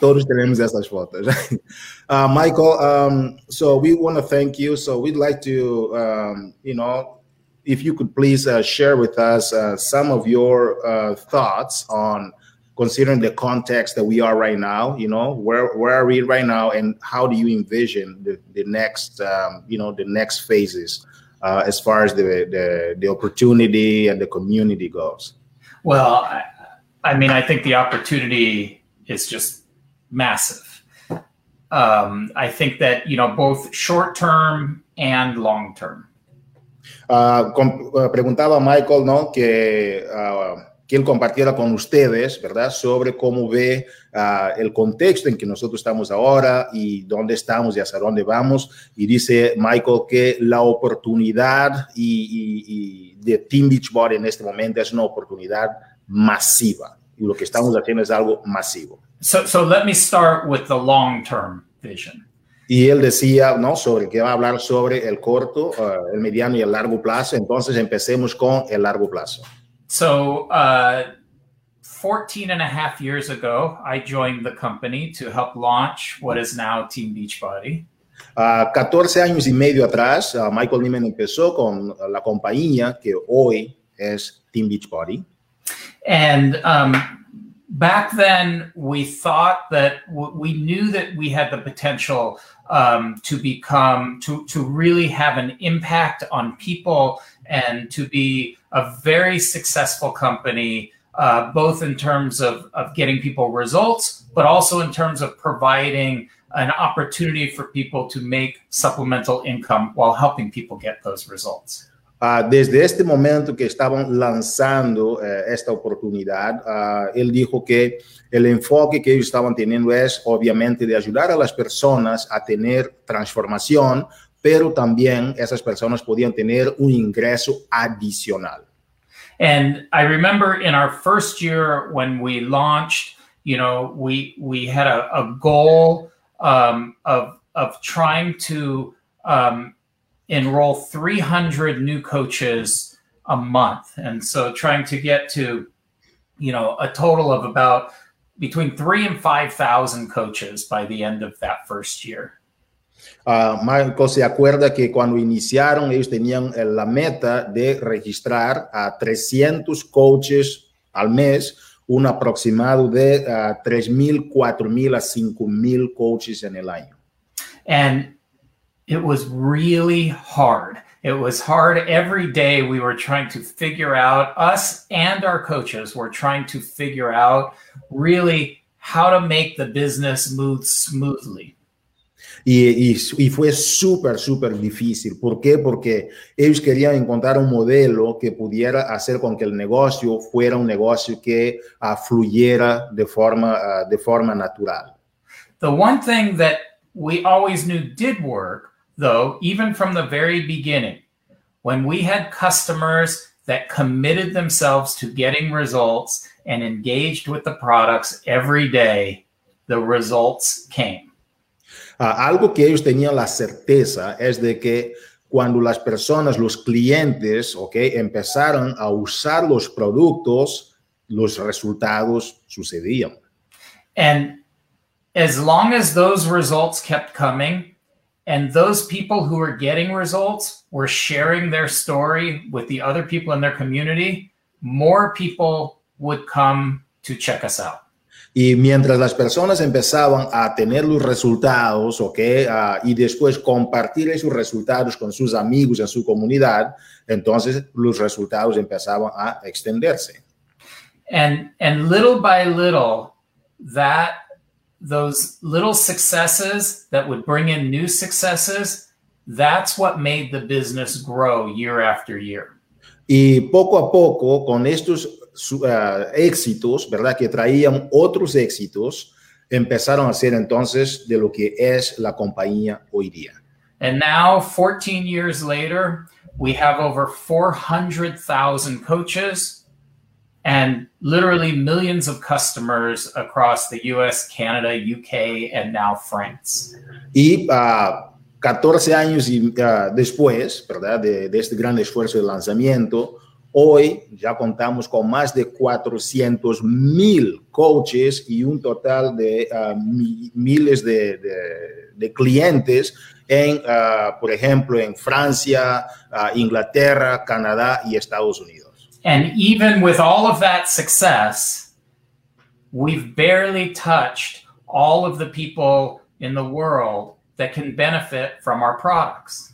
todos tenemos estas fotos. [LAUGHS] uh, Michael, um, so we want to thank you. So we'd like to, um, you know, if you could please uh, share with us uh, some of your uh, thoughts on considering the context that we are right now, you know, where, where are we right now and how do you envision the, the next, um, you know, the next phases uh, as far as the, the, the opportunity and the community goes? Well, I, I mean, I think the opportunity is just massive. Um, I think that you know both short term and long term. Uh, uh, preguntaba Michael, ¿no? Que, uh, que él compartiera con ustedes, ¿verdad? Sobre cómo ve el contexto en que nosotros estamos ahora y dónde estamos y hacia dónde vamos. Y dice Michael que la oportunidad y, y, y de Team Beachbody en este momento es una oportunidad masiva. Y lo que estamos haciendo es algo masivo. So, so let me start with the long term vision. Y él decía, ¿no? Sobre que va a hablar sobre el corto, uh, el mediano y el largo plazo. Entonces empecemos con el largo plazo. So, uh, 14 and a half years ago, I joined the company to help launch what is now Team Beachbody. Uh, 14 años y medio atrás, uh, Michael Nyman empezó con la compañía que hoy es Team Beachbody. And um, back then, we thought that we knew that we had the potential um, to become, to, to really have an impact on people and to be a very successful company, uh, both in terms of, of getting people results, but also in terms of providing an opportunity for people to make supplemental income while helping people get those results. Uh, desde este momento que estaban lanzando uh, esta oportunidad, uh, él dijo que el enfoque que ellos estaban teniendo es obviamente de ayudar a las personas a tener transformación, pero también esas personas podían tener un ingreso adicional. And I remember in our first year when we launched, you know, we we had a, a goal um, of of trying to um, enroll 300 new coaches a month, and so trying to get to, you know, a total of about between three and five thousand coaches by the end of that first year. Uh, Michael se acuerda que cuando iniciaron ellos tenían la meta de registrar a 300 coaches al mes, un aproximado de uh, 3.000, 4.000 a 5.000 coaches en el año. And it was really hard. It was hard every day. We were trying to figure out, us and our coaches were trying to figure out really how to make the business move smoothly. Y, y, y, fue súper, súper difícil. ¿Por qué? Porque ellos querían encontrar un modelo que pudiera hacer con que el negocio fuera un negocio que uh, fluyera de forma, uh, de forma natural. The one thing that we always knew did work, though, even from the very beginning, when we had customers that committed themselves to getting results and engaged with the products every day, the results came. Uh, algo que ellos tenían la certeza es de que cuando las personas, los clientes, ¿ok? Empezaron a usar los productos, los resultados sucedían. And as long as those results kept coming, and those people who were getting results were sharing their story with the other people in their community, more people would come to check us out. Y mientras las personas empezaban a tener los resultados, ¿ok? Uh, y después compartir esos resultados con sus amigos en su comunidad, entonces los resultados empezaban a extenderse. And, and little by little, that those little successes that would bring in new successes, that's what made the business grow year after year. Y poco a poco, con estos uh, éxitos, ¿verdad? Que traían otros éxitos, empezaron a ser entonces de lo que es la compañía hoy día. And now, 14 years later, we have over 400,000 coaches and literally millions of customers across the US, Canada, UK, and now France. Y uh, 14 años y, uh, después, ¿verdad? De, de, este gran esfuerzo de lanzamiento, hoy ya contamos con más de 400 mil coaches y un total de uh, mi, miles de, clientes en, uh, por ejemplo, en Francia, Inglaterra, Canadá y Estados Unidos. And even with all of that success, we've barely touched all of the people in the world that can benefit from our products.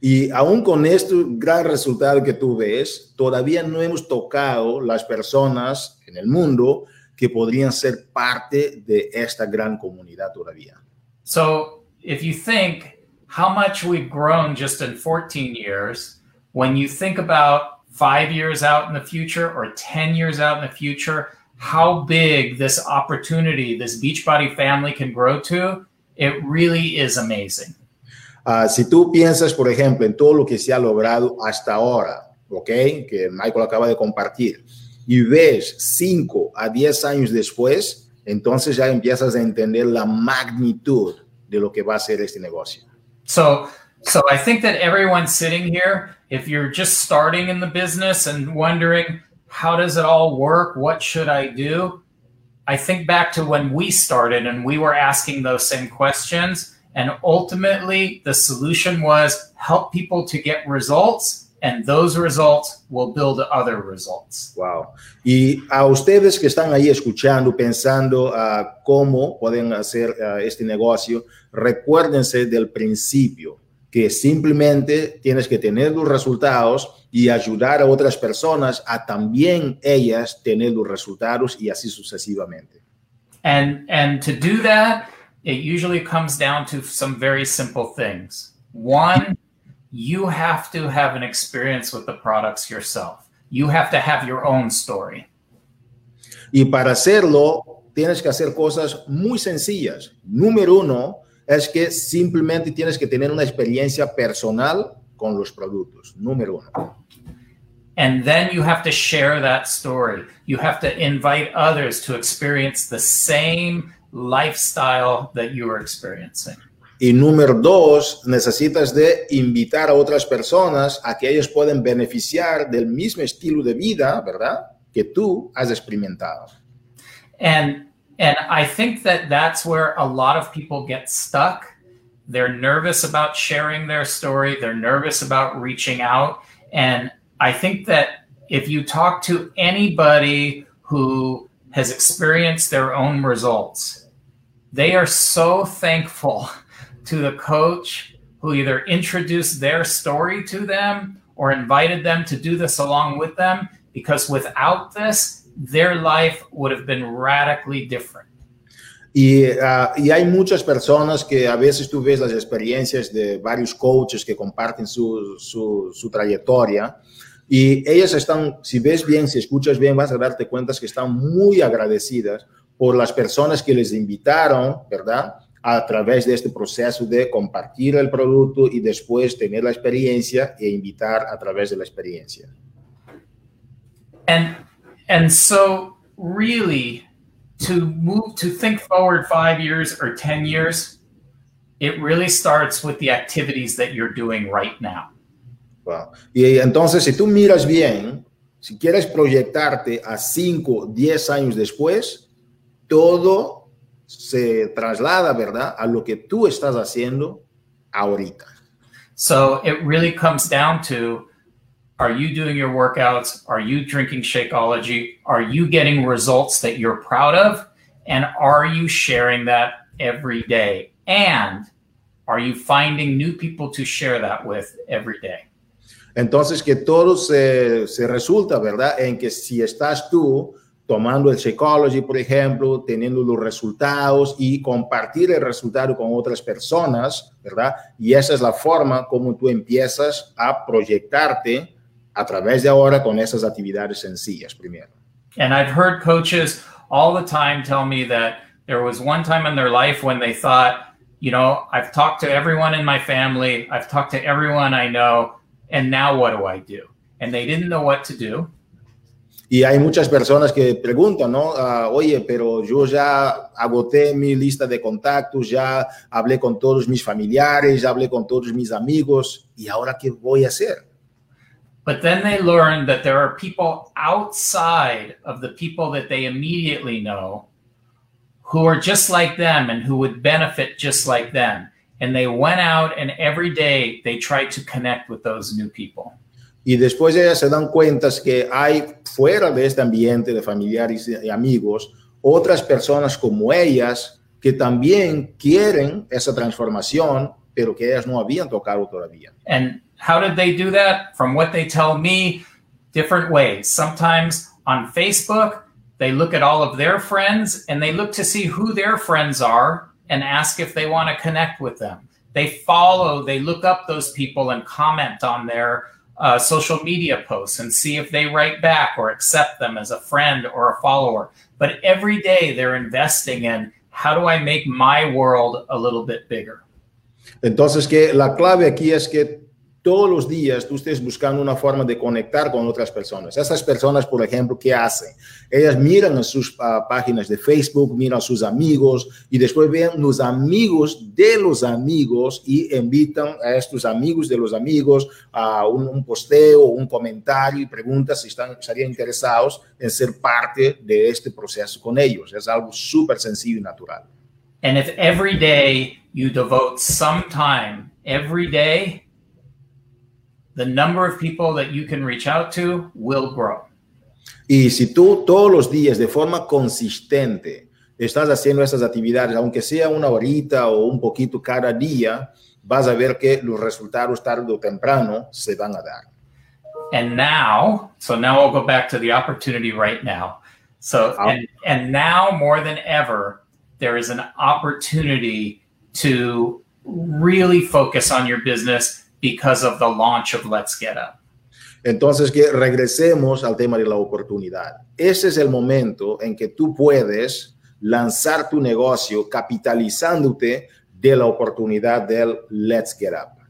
Y aún con este gran resultado que tú ves, todavía no hemos tocado las personas en el mundo que podrían ser parte de esta gran comunidad todavía. So, if you think how much we've grown just in 14 years, when you think about five years out in the future or 10 years out in the future, how big this opportunity, this Beachbody family can grow to, it really is amazing. Uh, si tú piensas, por ejemplo, en todo lo que se ha logrado hasta ahora, ¿ok? Que Michael acaba de compartir, y ves 5 a 10 años después, entonces ya empiezas a entender la magnitud de lo que va a ser este negocio. So, so I think that everyone sitting here, if you're just starting in the business and wondering how does it all work, what should I do? I think back to when we started and we were asking those same questions. And ultimately, the solution was help people to get results, and those results will build other results. Wow. Y a ustedes que están ahí escuchando, pensando uh, cómo pueden hacer uh, este negocio, recuérdense del principio, que simplemente tienes que tener los resultados y ayudar a otras personas a también ellas tener los resultados y así sucesivamente. And, and to do that, it usually comes down to some very simple things. One, you have to have an experience with the products yourself. You have to have your own story. Y para hacerlo, tienes que hacer cosas muy sencillas. Número uno es que simplemente tienes que tener una experiencia personal con los productos. Número uno. And then you have to share that story. You have to invite others to experience the same lifestyle that you are experiencing. Y número dos, necesitas de invitar a otras personas a que ellos puedan beneficiar del mismo estilo de vida, ¿verdad? Que tú has experimentado. And and I think that that's where a lot of people get stuck. They're nervous about sharing their story, they're nervous about reaching out, and I think that if you talk to anybody who has experienced their own results, they are so thankful [LAUGHS] to the coach who either introduced their story to them or invited them to do this along with them, because without this, their life would have been radically different. Y, uh, y, hay muchas personas que a veces tú ves las experiencias de varios coaches que comparten su, su, su trayectoria y ellas están, si ves bien, si escuchas bien, vas a darte cuenta que están muy agradecidas por las personas que les invitaron, ¿verdad? A través de este proceso de compartir el producto y después tener la experiencia e invitar a través de la experiencia. And, and so really to move, to think forward five years or 10 years, it really starts with the activities that you're doing right now. Wow. Y entonces, si tú miras bien, si quieres proyectarte a 5, 10 años después, todo se traslada, ¿verdad?, a lo que tú estás haciendo ahorita. So it really comes down to are you doing your workouts? Are you drinking Shakeology? Are you getting results that you're proud of? And are you sharing that every day? And are you finding new people to share that with every day? Entonces, que todo se, se resulta, ¿verdad? En que si estás tú tomando el Psychology, por ejemplo, teniendo los resultados y compartir el resultado con otras personas, ¿verdad? Y esa es la forma como tú empiezas a proyectarte a través de ahora con esas actividades sencillas primero. And I've heard coaches all the time tell me that there was one time in their life when they thought, you know, I've talked to everyone in my family, I've talked to everyone I know, and now what do I do? And they didn't know what to do. Y hay muchas personas que preguntan, ¿no? Uh, Oye, pero yo ya agoté mi lista de contactos, ya hablé con todos mis familiares, ya hablé con todos mis amigos, ¿y ahora qué voy a hacer? But then they learn that there are people outside of the people that they immediately know who are just like them and who would benefit just like them. And they went out and every day they tried to connect with those new people. Y después ellas se dan cuenta que hay fuera de este ambiente de familiares y amigos otras personas como ellas que también quieren esa transformación, pero que ellas no habían tocado todavía. And how did they do that? From what they tell me, different ways. Sometimes on Facebook, they look at all of their friends and they look to see who their friends are and ask if they want to connect with them. They follow, they look up those people and comment on their uh, social media posts and see if they write back or accept them as a friend or a follower. But every day they're investing in how do I make my world a little bit bigger? Entonces, que la clave aquí es que todos los días tú estés buscando una forma de conectar con otras personas. Esas personas, por ejemplo, ¿qué hacen? Ellas miran en sus uh, páginas de Facebook, miran a sus amigos y después ven los amigos de los amigos y invitan a estos amigos de los amigos a un, un posteo, un comentario y preguntan si están, estarían interesados en ser parte de este proceso con ellos. Es algo súper sencillo y natural. And if every day you devote some time, every day, the number of people that you can reach out to will grow. Y si tú todos los días de forma consistente estás haciendo esas actividades, aunque sea una horita o un poquito cada día, vas a ver que los resultados tarde o temprano se van a dar. And now, so now I'll go back to the opportunity right now. So, ah. and, and now more than ever, there is an opportunity to really focus on your business because of the launch of Let's Get Up. Entonces, que regresemos al tema de la oportunidad. Ese es el momento en que tú puedes lanzar tu negocio capitalizándote de la oportunidad del Let's Get Up.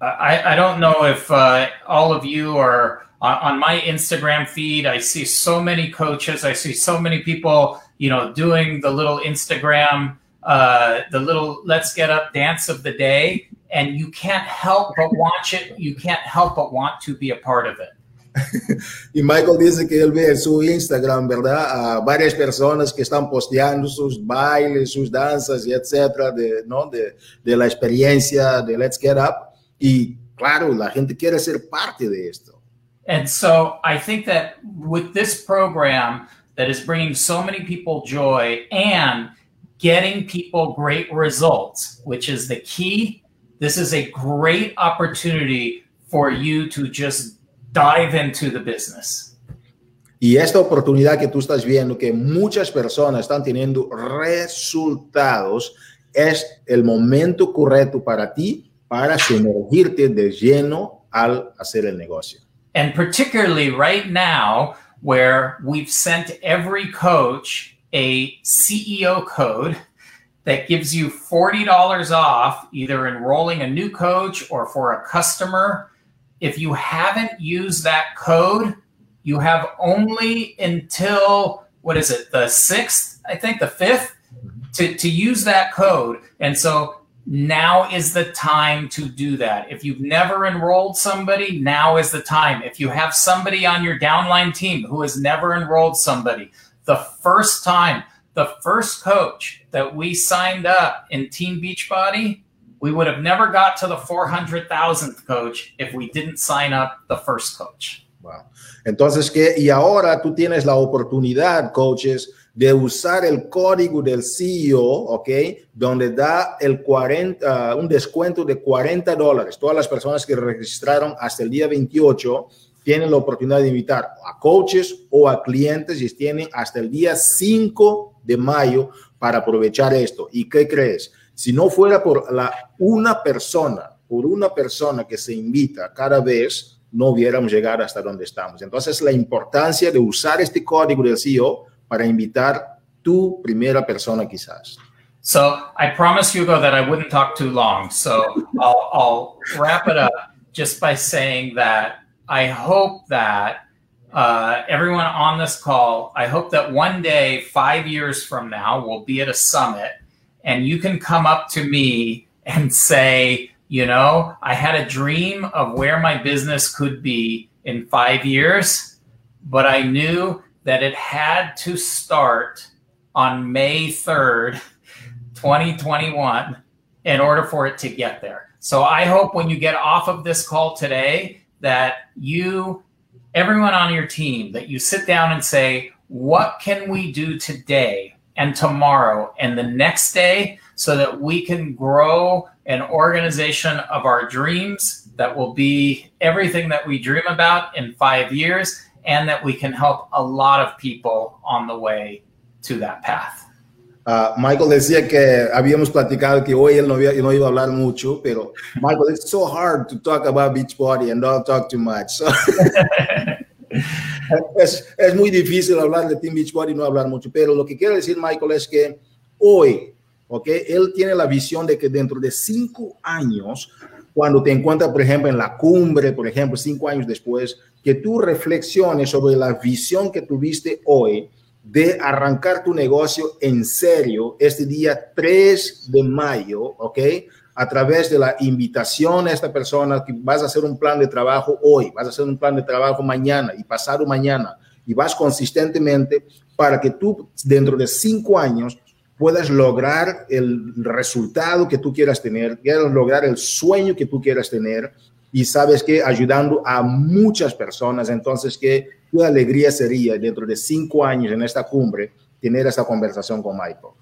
I, I don't know if uh, all of you are on, on my Instagram feed. I see so many coaches. I see so many people, you know, doing the little Instagram, uh, the little Let's Get Up dance of the day. And you can't help but [LAUGHS] watch it. You can't help but want to be a part of it. [LAUGHS] y Michael dice que él ve en su Instagram, ¿verdad? A varias personas que están posteando sus bailes, sus danzas y etcétera, de, ¿no? de, de la experiencia de Let's Get Up. Y claro, la gente quiere ser parte de esto. And so I think that with this program that is bringing so many people joy and getting people great results, which is the key, this is a great opportunity for you to just dive into the business. Y esta oportunidad que tú estás viendo, que muchas personas están teniendo resultados, es el momento correcto para ti para sumergirte de lleno al hacer el negocio. And particularly right now, where we've sent every coach a CEO code that gives you $40 off either enrolling a new coach or for a customer. If you haven't used that code, you have only until what is it, the 6th, I think the 5th mm-hmm. to, to use that code. And so now is the time to do that. If you've never enrolled somebody, now is the time. If you have somebody on your downline team who has never enrolled somebody, the first time, the first coach that we signed up in Team Beachbody, we would have never got to the 400,000th coach if we didn't sign up the first coach. Wow. Entonces, que, y ahora tú tienes la oportunidad, coaches, de usar el código del CEO, ¿ok? Donde da el 40, uh, un descuento de 40 dólares. Todas las personas que registraron hasta el día 28 tienen la oportunidad de invitar a coaches o a clientes y tienen hasta el día 5 de mayo para aprovechar esto. ¿Y qué crees? Si no fuera por la, una persona, por una persona que se invita cada vez, no hubiéramos llegado hasta donde estamos. Entonces, la importancia de usar este código del CEO para invitar tu primera persona quizás. So I promised Hugo that I wouldn't talk too long. So I'll wrap it up just by saying that I hope that uh, everyone on this call, I hope that one day, five years from now, we'll be at a summit and you can come up to me and say, you know, I had a dream of where my business could be in five years, but I knew that it had to start on May 3rd, 2021, in order for it to get there. So I hope when you get off of this call today that you, everyone on your team, that you sit down and say, what can we do today and tomorrow and the next day so that we can grow an organization of our dreams that will be everything that we dream about in five years and that we can help a lot of people on the way to that path. Uh, Michael decía que habíamos platicado que hoy él no, había, no, iba a hablar mucho, pero Michael, it's so hard to talk about Beachbody and not talk too much. So [LAUGHS] es, es, muy difícil hablar de Team Beachbody y no hablar mucho, pero lo que quiero decir, Michael, es que hoy, ¿ok? Él tiene la visión de que dentro de cinco años cuando te encuentras, por ejemplo, en la cumbre, por ejemplo, cinco años después, que tú reflexiones sobre la visión que tuviste hoy de arrancar tu negocio en serio este día 3 de mayo, ¿ok? A través de la invitación a esta persona que vas a hacer un plan de trabajo hoy, vas a hacer un plan de trabajo mañana y pasado mañana y vas consistentemente para que tú dentro de cinco años puedas lograr el resultado que tú quieras tener, quieras lograr el sueño que tú quieras tener y sabes que ayudando a muchas personas, entonces que qué alegría sería dentro de cinco años en esta cumbre tener esta conversación con Michael.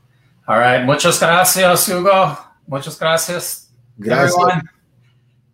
All right, muchas gracias, Hugo. Muchas gracias. Gracias. Everyone.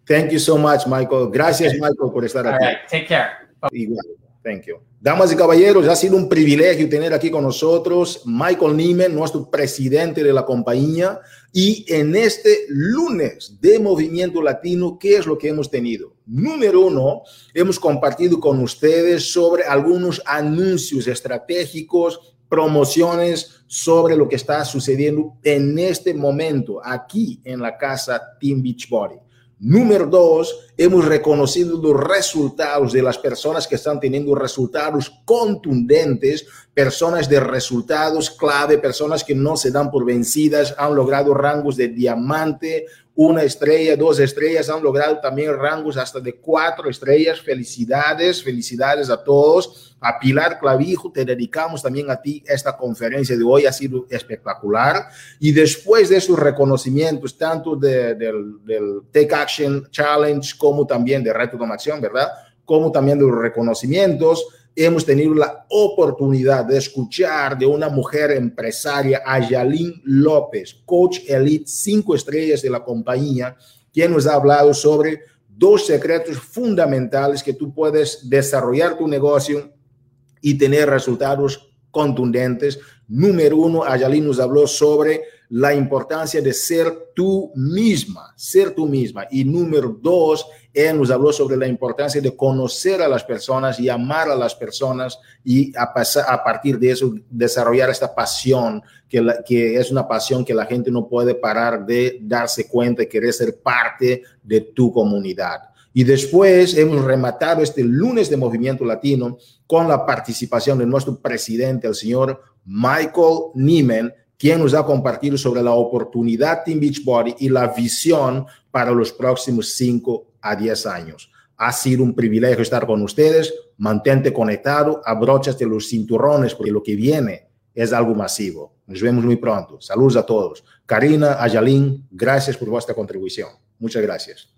Thank you so much, Michael. Gracias, Michael, por estar All aquí. Right, take care. Igual. Thank you. Damas y caballeros, ha sido un privilegio tener aquí con nosotros Michael Niemen, nuestro presidente de la compañía. Y en este lunes de Movimiento Latino, ¿qué es lo que hemos tenido? Número uno, hemos compartido con ustedes sobre algunos anuncios estratégicos, promociones sobre lo que está sucediendo en este momento aquí en la casa Team Beachbody. Número dos, hemos reconocido los resultados de las personas que están teniendo resultados contundentes, personas de resultados clave, personas que no se dan por vencidas, han logrado rangos de diamante, una estrella, dos estrellas, han logrado también rangos hasta de cuatro estrellas. Felicidades, felicidades a todos. A Pilar Clavijo, te dedicamos también a ti esta conferencia de hoy, ha sido espectacular. Y después de esos reconocimientos, tanto de, del, del Take Action Challenge como también de Reto Acción, ¿verdad? Como también de los reconocimientos hemos tenido la oportunidad de escuchar de una mujer empresaria, Ayalín López, coach elite cinco estrellas de la compañía, quien nos ha hablado sobre dos secretos fundamentales que tú puedes desarrollar tu negocio y tener resultados contundentes. Número uno, Ayalín nos habló sobre la importancia de ser tú misma, ser tú misma. Y número dos, él nos habló sobre la importancia de conocer a las personas y amar a las personas y a, pasar, a partir de eso desarrollar esta pasión, que, es una pasión que la gente no puede parar de darse cuenta y querer ser parte de tu comunidad. Y después hemos rematado este lunes de Movimiento Latino con la participación de nuestro presidente, el señor Michael Nieman, quien nos ha compartido sobre la oportunidad Team Beachbody y la visión para los próximos 5 a 10 años. Ha sido un privilegio estar con ustedes. Mantente conectado, abróchate los cinturones porque lo que viene es algo masivo. Nos vemos muy pronto. Saludos a todos. Karina, Ayalín, gracias por vuestra contribución. Muchas gracias.